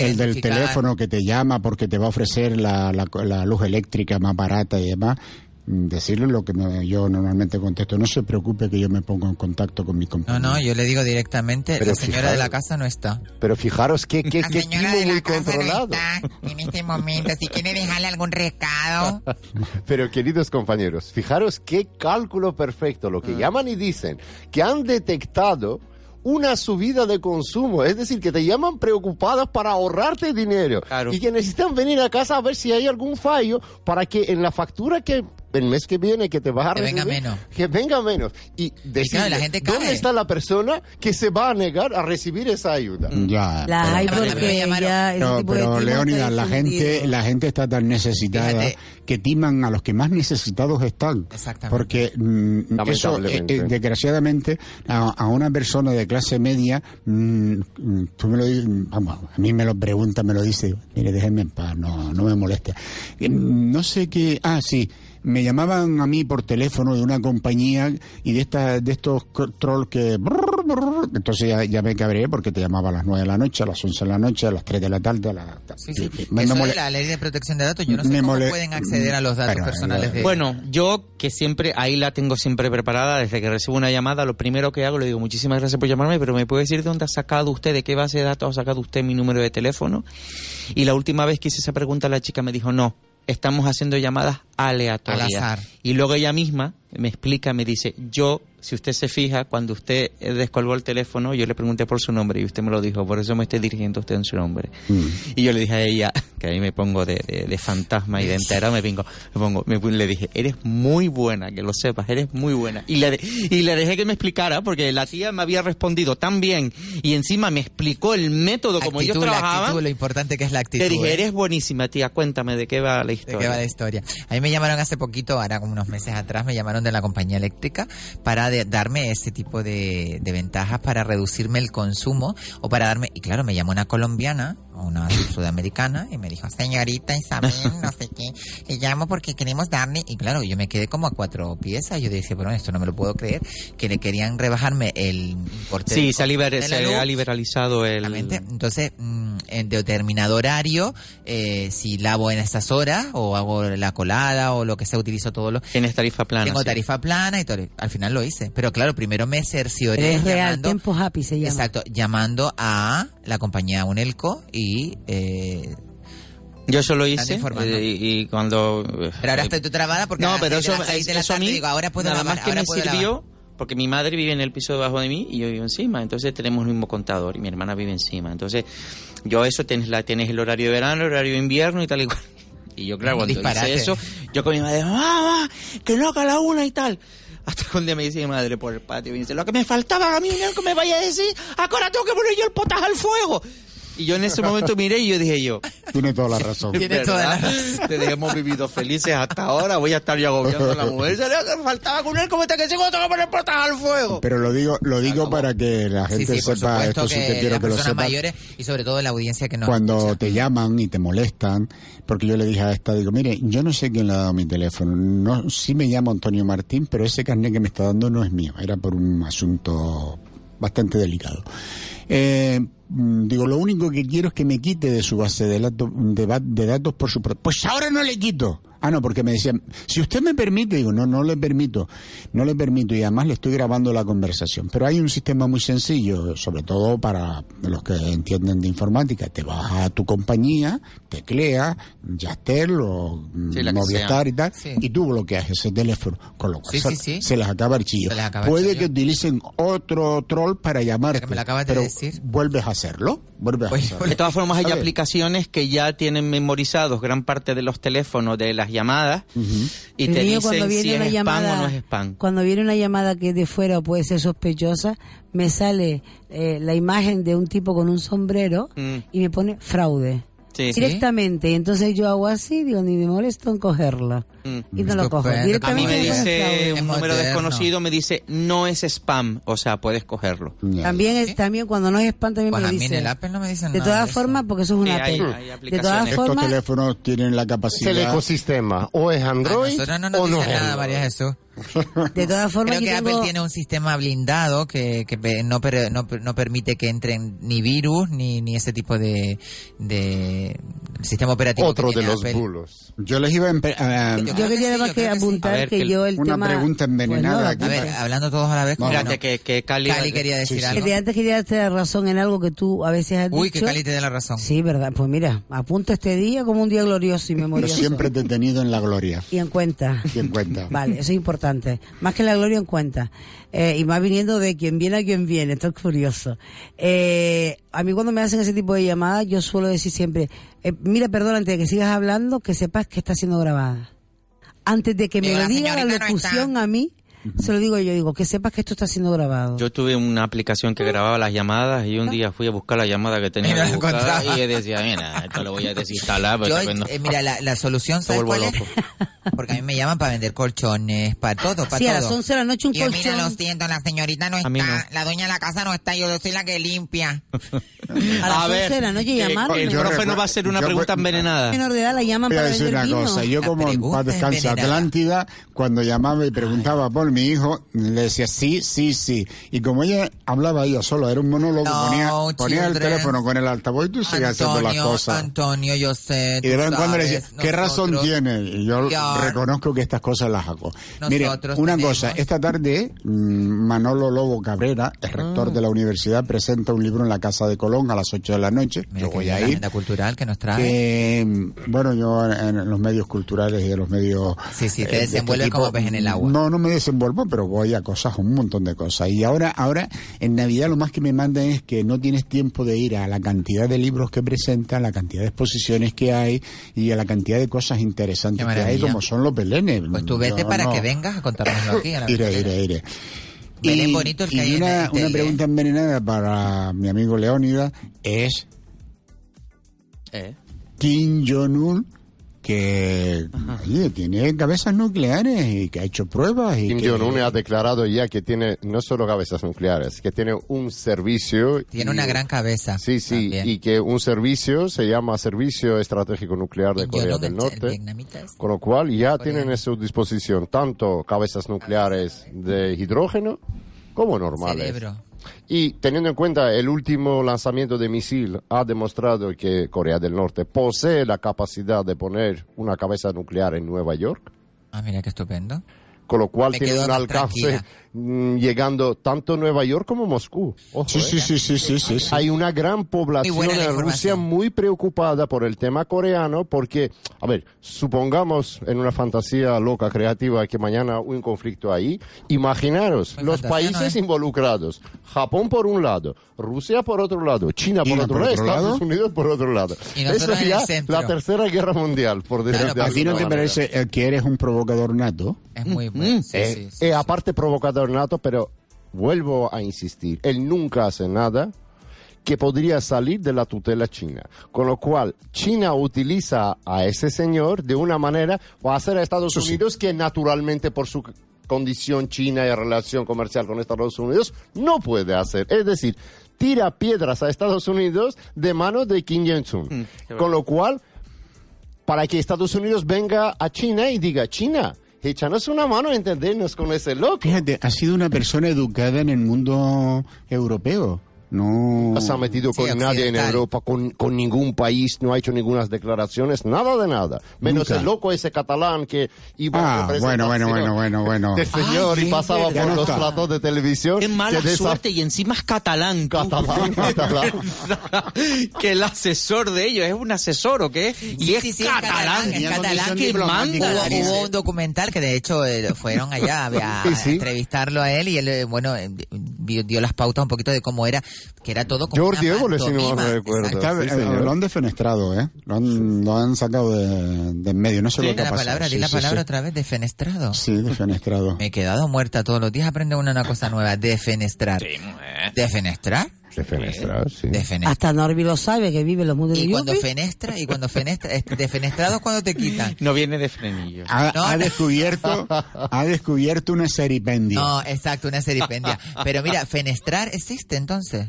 el del teléfono que te llama porque te va a ofrecer la, la, la luz eléctrica más barata y demás, decirle lo que me- yo normalmente contesto. No se preocupe que yo me pongo en contacto con mi No, compañero. no, yo le digo directamente, Pero la señora fijaros- de la casa no está. Pero fijaros que, de la muy casa no controlado. está en este momento. Si quiere dejarle algún recado. <laughs> Pero queridos compañeros, fijaros qué cálculo perfecto. Lo Ah. que llaman y dicen que han detectado una subida de consumo, es decir, que te llaman preocupadas para ahorrarte dinero y que necesitan venir a casa a ver si hay algún fallo para que en la factura que el mes que viene que te vas a Que venga recibir, menos. que venga menos y decirle, la gente cae. ¿dónde está la persona que se va a negar a recibir esa ayuda? Ya. Las hay porque ya No, tipo de pero Leónidas, está la gente, la gente está tan necesitada Fíjate. que timan a los que más necesitados están. Exactamente. Porque mm, eso, eh, eh, desgraciadamente, a, a una persona de clase media, mm, mm, tú me lo dices, vamos, a mí me lo pregunta, me lo dice, mire, déjeme en paz, no, no me moleste. Eh, No sé qué, ah, sí. Me llamaban a mí por teléfono de una compañía y de esta, de estos trolls que brrr, brrr, entonces ya, ya me cabré porque te llamaba a las 9 de la noche, a las 11 de la noche, a las 3 de la tarde, a las... Sí, sí. Me- Eso me de mole- la ley de protección de datos, yo no sé Me cómo mole- pueden acceder a los datos Bueno, personales de... Bueno, yo que siempre, ahí la tengo siempre preparada, desde que recibo una llamada, lo primero que hago, le digo, muchísimas gracias por llamarme, pero ¿me puede decir de dónde ha sacado usted, de qué base de datos ha sacado usted mi número de teléfono? Y la última vez que hice esa pregunta, la chica me dijo, no, estamos haciendo llamadas aleatorias. Al azar. Y luego ella misma me explica, me dice, yo si usted se fija, cuando usted eh, descolgó el teléfono, yo le pregunté por su nombre y usted me lo dijo, por eso me estoy dirigiendo a usted en su nombre. Mm. Y yo le dije a ella, <laughs> que ahí me pongo de, de- de fantasma y de entera, me pongo, me pongo, me- le dije, eres muy buena, que lo sepas, eres muy buena. Y le, de- y le dejé que me explicara, porque la tía me había respondido tan bien y encima me explicó el método como Actitud, ellos la trabajaban. actitud, lo importante que es la actitud. Le dije, ¿eh? eres buenísima, tía, cuéntame de qué va la ¿De historia. qué va la historia? A mí me llamaron hace poquito, ahora como unos meses atrás, me llamaron de la compañía eléctrica para de- darme ese tipo de, de ventajas para reducirme el consumo o para darme, y claro, me llamó una colombiana o una sudamericana y me dijo, señorita Isabel, no sé qué, le llamo porque queremos darle, y claro, yo me quedé como a cuatro piezas, yo decía, bueno, esto no me lo puedo creer, que le querían rebajarme el importe Sí, se ha, liber- de se ha liberalizado el... Entonces, mm, en determinado horario, eh, si lavo en estas horas o hago la colada o lo que sea, utilizo todo lo... Tienes tarifa plana. Tengo sí. tarifa plana y todo. Al final lo hice. Pero claro, primero me cercioré Es real, llamando, tiempo happy se llama. exacto, llamando a la compañía Unelco y... Eh, Yo eso lo Están hice eh, y, y cuando... pero ahora estoy tú trabada porque a No, pero eso, la eso a mí, digo, ahora puedo nada lavar, más que ahora me puedo sirvió, lavar. porque mi madre vive en el piso debajo de mí y yo vivo encima, entonces tenemos el mismo contador y mi hermana vive encima. Entonces, yo eso tienes, la, tienes el horario de verano, el horario de invierno y tal y cual. Y yo, claro, cuando hice eso, yo con mi madre, mamá, que no haga la una y tal. Hasta que un día me dice mi madre por el patio, y me dice, lo que me faltaba a mí, que me vaya a decir, ahora tengo que poner yo el potaje al fuego. Y yo en ese momento miré y yo dije yo, Tiene toda la razón. <laughs> Tiene toda la razón. hemos vivido felices hasta ahora. Voy a estar yo agobiando a la <laughs> mujer. Se le faltaba con él como este que se tengo que poner portas al fuego. Pero lo digo, lo digo para que la Sí, gente sí, por sepa, esto sí que, que quiero las que lo personas sepan. mayores y sobre todo la audiencia que nos Cuando te llaman y te molestan, porque yo le dije a esta, digo, mire, yo no sé quién le ha dado mi teléfono, no, sí me llamo Antonio Martín, pero ese carnet que me está dando no es mío, era por un asunto bastante delicado. Eh, mm, digo, lo único que quiero es que me quite de su base de, datos- de de datos por su... Pues ahora no le quito. Ah, no, porque me decían, si usted me permite, digo, no, no le permito, no le permito y además le estoy grabando la conversación. Pero hay un sistema muy sencillo, sobre todo para los que entienden de informática. Te vas a tu compañía, teclea, Yastel o Sí, Movistar y tal, Sí. y tú bloqueas ese teléfono, con lo cual Sí, se, sí, sí. se les acaba el chillo. Se les acaba el Puede que utilicen otro troll para llamarte, me lo acabas de pero decir. vuelves a hacerlo, vuelves a hacerlo. De todas formas, hay ¿Sabes? aplicaciones que ya tienen memorizados gran parte de los teléfonos de las llamadas y te mío dicen cuando viene si es spam llamada, o no es spam. Cuando viene una llamada que es de fuera o puede ser sospechosa, me sale eh, la imagen de un tipo con un sombrero Mm. y me pone fraude. Sí. Directamente. Entonces yo hago así, digo, ni me molesto en cogerlo. Mm. Y no lo cojo. A mí Directamente me dice un número desconocido, me dice no es spam, o sea, puedes cogerlo. También, es- también cuando no es spam también Pues me a lo mí en dice. el Apple no me dicen de nada todas de formas, porque eso es una Sí, hay- pena. hay de aplicaciones. todas Estos formas, teléfonos tienen la capacidad... Es el ecosistema. O es Android nosotros no nos o no es nada, Android. María Jesús. De todas formas, Creo yo que tengo- Apple tiene un sistema blindado que, que no, per- no, no permite que entren ni virus ni, ni ese tipo de, de sistema operativo. Otro que de los Apple. bulos. Yo les iba a... empe- a- yo quería además que creo que sí. apuntar A ver, que, que yo el una tema... pregunta envenenada Pues no, aquí. A ver, hablando todos a la vez. No, ¿cómo Fíjate no? que, que Cali, Cali quería decir sí. algo. Que antes quería darte la razón en algo que tú a veces has Uy, dicho. que Cali te dé la razón. Sí, verdad. Pues mira, apunta este día como un día glorioso y Pero memorioso. siempre te he tenido en la gloria. Y en cuenta. Y en cuenta. Vale, eso es importante. Más que la gloria en cuenta. Eh, y más viniendo de quien viene a quien viene. Esto es curioso. Eh, a mí cuando me hacen ese tipo de llamadas, yo suelo decir siempre, eh, mira, perdón, antes de que sigas hablando, que sepas que está siendo grabada. Antes de que me Digo, diga la no locución a mí, se lo digo yo, digo, que sepas que esto está siendo grabado. Yo tuve una aplicación que grababa las llamadas y un día fui a buscar la llamada que tenía Y no que buscar y decía, mira, esto lo voy a desinstalar Yo, eh, mira, la, la solución, ¿sabes cuál es? loco. <laughs> Porque a mí me llaman para vender colchones, para todo, para Sí, todo. a las 11 de la noche un Y yo, colchón. mira, lo siento, la señorita no A mí está, no. la dueña de la casa no está, yo soy la que limpia. A las 11 de la noche que llamarme. el profe no va a hacer una pregunta envenenada. menor de edad la llaman para decir vender una vino. cosa, yo como en paz. Atlántida, cuando llamaba y preguntaba por mi hijo, le decía sí, sí, sí. Y como ella hablaba ella sola, era un monólogo, No, ponía, ponía el teléfono con el altavoz y tú seguías haciendo las cosas. Antonio, yo sé. Y de vez en cuando le decía, ¿qué razón tiene? Y yo reconozco que estas cosas las hago. Mire, una tenemos- cosa, esta tarde mm, Manolo Lobo Cabrera, el rector Ah. de la universidad, presenta un libro en la Casa de Colón a las 8 de la noche. Mira yo voy a la ir. agenda cultural que nos trae. Que, mm, bueno, yo en, en los medios culturales y en los medios... Sí, sí, te eh, este como pez en el agua. No, no me desenvuelvo vuelvo, pero voy a cosas, un montón de cosas. Y ahora, ahora, en Navidad lo más que me mandan es que no tienes tiempo de ir a la cantidad de libros que presentan, la cantidad de exposiciones que hay y a la cantidad de cosas interesantes que hay, como son los belenes. Pues tú vete Yo para no- que vengas a contárnoslo aquí. A la Iré, iré, iré. Y, bonito el que y hay una, una pregunta envenenada para mi amigo Leónida es Eh. Kim Jong-un que oye, tiene cabezas nucleares y que ha hecho pruebas y Kim que- Jong-un ha declarado ya que tiene no solo cabezas nucleares, que tiene un servicio. Tiene y- una gran cabeza. Sí, sí, también. y que un servicio se llama Servicio Estratégico Nuclear de Kim Corea del el- Norte. Con lo cual ya tienen a su disposición tanto cabezas nucleares de hidrógeno como normales. Cerebro. Y teniendo en cuenta el último lanzamiento de misil ha demostrado que Corea del Norte posee la capacidad de poner una cabeza nuclear en Nueva York, Ah, mira qué estupendo. Con lo cual Me tiene un alcance tranquila. mm, llegando tanto a Nueva York como a Moscú. Ojo, Sí, ¿eh? sí, sí, sí, sí, sí, sí. Hay una gran población Muy en Rusia muy preocupada por el tema coreano porque, a ver, supongamos en una fantasía loca, creativa, que mañana un conflicto ahí, imaginaros Pues los no países es. involucrados, Japón por un lado, Rusia por otro lado, China por otro por lado, otro Estados. Unidos por otro lado. Eso centro. la tercera guerra mundial, por decirlo Claro, de ¿A ti no alguna te manera. parece eh, que eres un provocador nato? Es muy Sí, Eh, sí, sí, eh, aparte provocador nato, pero vuelvo a insistir, él nunca hace nada que podría salir de la tutela china. Con lo cual, China utiliza a ese señor de una manera o a hacer a Estados Unidos que naturalmente por su condición china y relación comercial con Estados Unidos no puede hacer. Es decir, tira piedras a Estados Unidos de manos de Kim Jong-un. Con lo cual, para que Estados Unidos venga a China y diga, China, échanos una mano a entendernos con ese loco. Fíjate, ha sido una persona educada en el mundo europeo. No. No se ha metido con Sí, nadie en. Europa, con, con ningún país, no ha hecho ninguna declaraciones, nada de nada. Menos Nunca. el loco ese catalán que iba a Ah, bueno, bueno, bueno, bueno, bueno. de señor Ay, y pasaba por los platos de televisión. Qué mala que suerte y encima es catalán. tú. Catalán, catalán. que el asesor de ellos es un asesor o qué? Y Sí, es sí, sí, es catalán. catalán, es catalán. que manda. Hubo, un documental que de hecho eh, fueron allá a, a <laughs> Sí, sí. entrevistarlo a él y él, eh, bueno, eh, dio, dio las pautas un poquito de cómo era, que era todo como una Évole, si no me recuerdo. Sí, lo han defenestrado, ¿eh? Lo han, lo han sacado de, de en medio. No sé Di lo que ha la pasado. palabra, di Sí, la sí, palabra sí. otra vez, defenestrado. Sí, defenestrado. Me he quedado muerta todos los días, aprende una, una cosa nueva, defenestrar. ¿Defenestrar? Defenestrar, sí. Defenestrar. Hasta Norby lo sabe, que vive en los mundos de Y cuando Yupi. fenestra, y cuando fenestra, defenestrado es cuando te quitan. No viene de frenillo. Ha, No, ha descubierto, ha descubierto una seripendia. No, exacto, una seripendia. Pero mira, fenestrar existe entonces.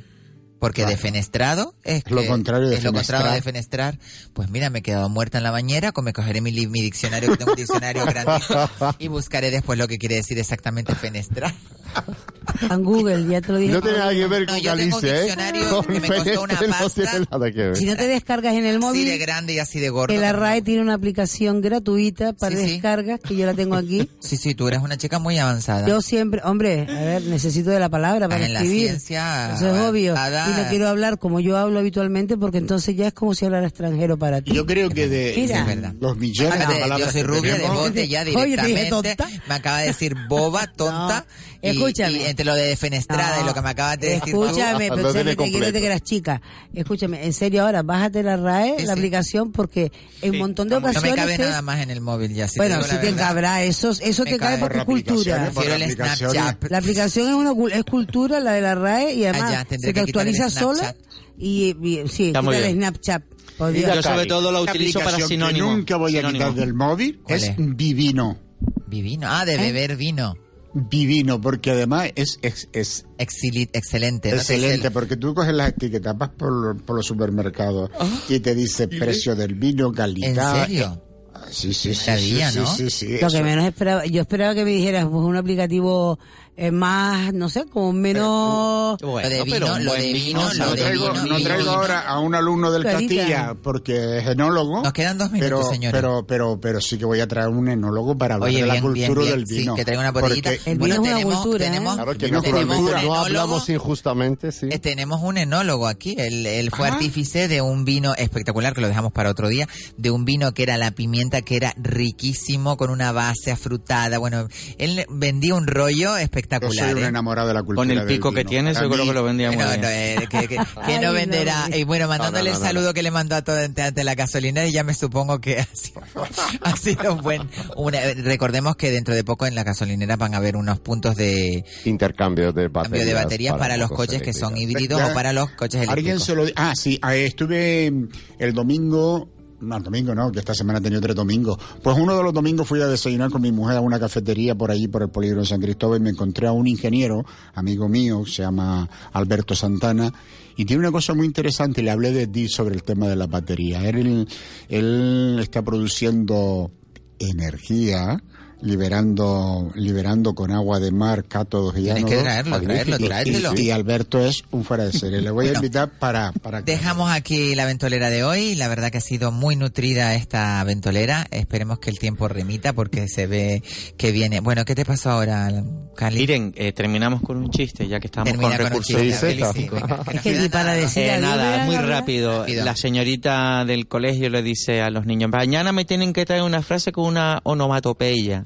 Porque defenestrado es, Lo que- contrario de es lo contrario de fenestrar. fenestrar. Pues mira, me he quedado muerta en la bañera, pues me cogeré mi, mi diccionario, que tengo un diccionario grandísimo, <laughs> y buscaré después lo que quiere decir exactamente fenestrar. En Google, ya te lo dije. No tiene nada que ver No, con yo tengo un Galicia, ¿eh? diccionario que me costó una no pasta. tiene nada que ver. Si no te descargas en el Así móvil, de grande y así de gordo. que la también. RAE tiene una aplicación gratuita para Sí, sí. descargas, que yo la tengo aquí. <laughs> Sí, sí, tú eres una chica muy avanzada. Yo siempre, hombre, a ver, necesito de la palabra para Ah, en la ciencia Eso es obvio. avanzada. Y no quiero hablar como yo hablo habitualmente porque entonces ya es como si hablara extranjero para ti. Yo creo que de, Mira. los millones de palabras yo soy rubia de bote ya Oye, directamente. tonta. Me acaba de decir boba, <laughs> tonta. No, y- escúchame. Y, entre lo de defenestrada y lo que me acabas de decir. Escúchame, tiene que te quiero completo. que eras chica. Escúchame, en serio ahora, bájate la RAE, Sí, la sí. aplicación, porque en un montón de No me ocasiones cabe es- nada más en el móvil ya. Si bueno, si te cabrá, eso, eso te cae porque es por cultura. La aplicación es una cul- es cultura, la de la RAE, y además Ah, tendré se te que sola. Y, y- sí, Está muy quita el bien. Snapchat. Por Dios. Mira, Yo sobre Cari, todo lo Esta utilizo para aplicación que sinónimo. nunca voy a Sinónimo. quitar del móvil ¿Cuál es es? Vivino. Vivino. Ah, de beber vino. Vivino, porque además es, es, es excelente. excelente, porque tú coges las etiquetas, vas por, por los supermercados y te dice precio del vino, ¿En calidad. serio? Sí, sí, sí. Sí, ¿no? sí, sí, sí, Lo eso. que menos esperaba, yo esperaba que me dijeras pues, un aplicativo es más, no sé, como menos... Bueno, de vino, lo de vino, vino, sí. lo No de vino, no traigo ahora a un alumno del Clarita. Castilla porque es enólogo. Nos quedan dos minutos, pero, señores. Pero, pero, pero sí que voy a traer un enólogo para hablar Oye, de la bien, bien, cultura bien, del sí, vino. que traiga una botellita. Porque- El Bueno, vino es una tenemos, cultura, ¿eh? tenemos, Claro que Vino no, tenemos un no hablamos injustamente, sí. Eh, Tenemos un enólogo aquí, él, él fue Ah. artífice de un vino espectacular que lo dejamos para otro día, de un vino que era la pimienta que era riquísimo con una base afrutada, bueno, él vendía un rollo Yo espectacular. soy un ¿eh? enamorado de la cultura Con el del pico que vino. tiene, Para seguro que lo vendía muy No, bien. no, eh, que, que- <laughs> que Ay, no no. venderá. Y bueno, mandándole no, el no, saludo que le mandó a todo ante, la gasolinera y ya me supongo que ha sido, <laughs> ha sido un buen. una- recordemos que dentro de poco en la gasolinera van a haber unos puntos de Intercambio de baterías. cambio de baterías para, los coches que son híbridos Ya- o para los coches Alguien eléctricos. se lo... di- Ah, sí, ah, estuve el domingo... No, el domingo no, que esta semana he tenido tres domingos. Pues uno de los domingos fui a desayunar con mi mujer a una cafetería por allí, por el polígono de San Cristóbal, y me encontré a un ingeniero, amigo mío, se llama Alberto Santana, y tiene una cosa muy interesante, le hablé de ti sobre el tema de la batería. Él, él está produciendo energía liberando liberando con agua de mar cátodos y Tienes que traerlo, traerlo, tráetelo. y, y Alberto es un fuera de serie. Le voy a Bueno. invitar para, para que- Dejamos aquí la ventolera de hoy. La verdad que ha sido muy nutrida esta ventolera. Esperemos que el tiempo remita porque se ve que viene. Bueno, ¿qué te pasó ahora, Cali? Miren, eh, terminamos con un chiste, ya que estamos Termina con con recursos. chiste, Sí, Felici, sí. venga, que que para decir Eh, nada, muy rápido. Rápido. La señorita del colegio le dice a los niños, mañana me tienen que traer una frase con una onomatopeya.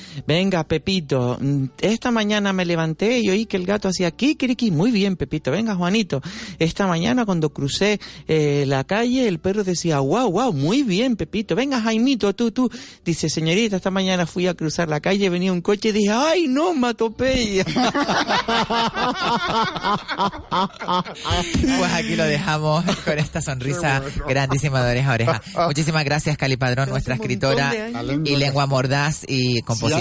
Venga, Pepito, mm, esta mañana me levanté y oí que el gato hacía kikiriki. Muy bien, Pepito. Venga, Juanito. Esta mañana cuando crucé eh, la calle, el perro decía, wow, wow, muy bien, Pepito. Venga, Jaimito, tú, tú. Dice, señorita, esta mañana fui a cruzar la calle, venía un coche y dije, ay, no, matopeya. <laughs> Pues aquí lo dejamos con esta sonrisa grandísima de oreja a oreja. <laughs> Muchísimas gracias, Cali Padrón, nuestra escritora y lengua mordaz y compositora.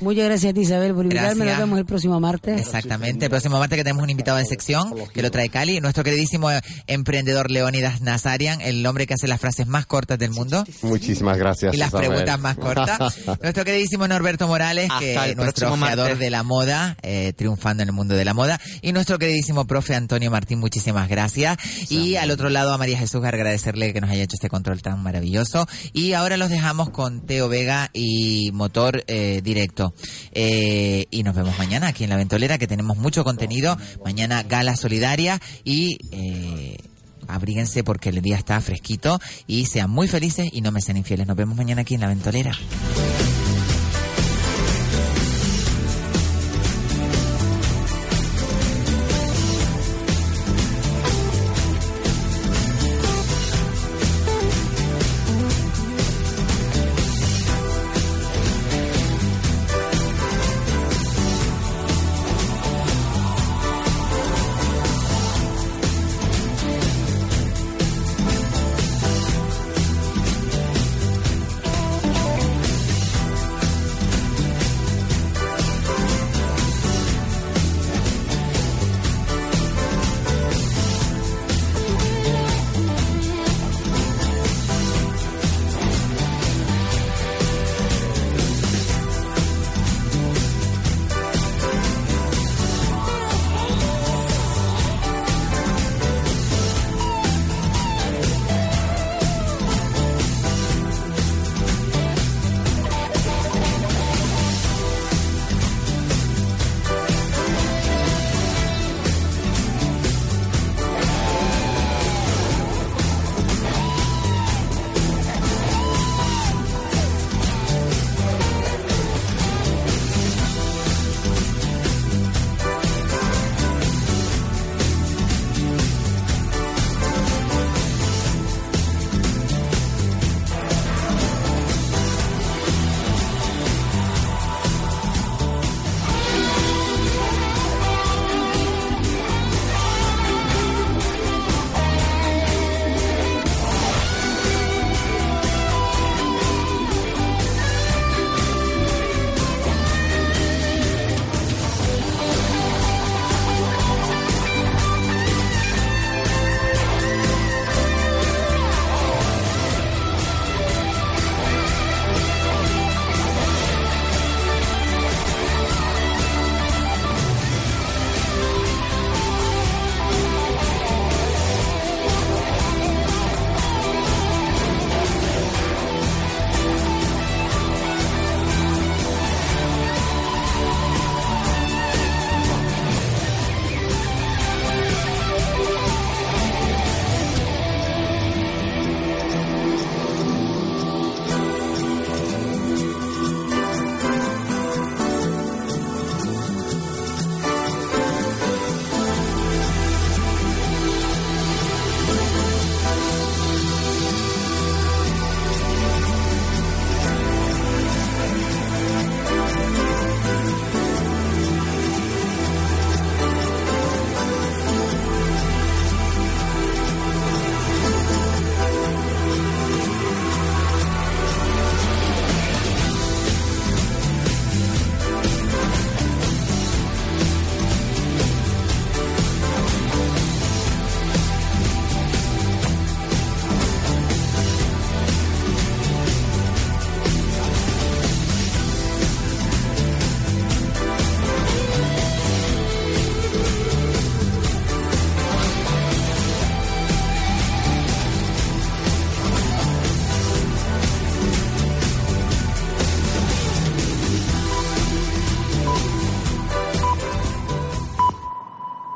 Muchas gracias a ti, Isabel, por invitarme. Gracias. Nos vemos el próximo martes. Exactamente. El próximo martes que tenemos un invitado de sección que lo trae Cali, nuestro queridísimo eh, emprendedor Leónidas Nazarian, el hombre que hace las frases más cortas del mundo Muchísimas gracias. y las Isabel. preguntas más cortas. <laughs> Nuestro queridísimo Norberto Morales, que Hasta es nuestro martes. de la moda, eh, triunfando en el mundo de la moda. Y nuestro queridísimo profe Antonio Martín, muchísimas gracias. Y al otro lado a María Jesús agradecerle que nos haya hecho este control tan maravilloso. Y ahora los dejamos con Teo Vega y Motor eh, Directo. Eh, y nos vemos mañana aquí en La Ventolera, que tenemos mucho contenido. Mañana gala solidaria y... Eh, abríguense porque el día está fresquito y sean muy felices y no me sean infieles. Nos vemos mañana aquí en La Ventolera.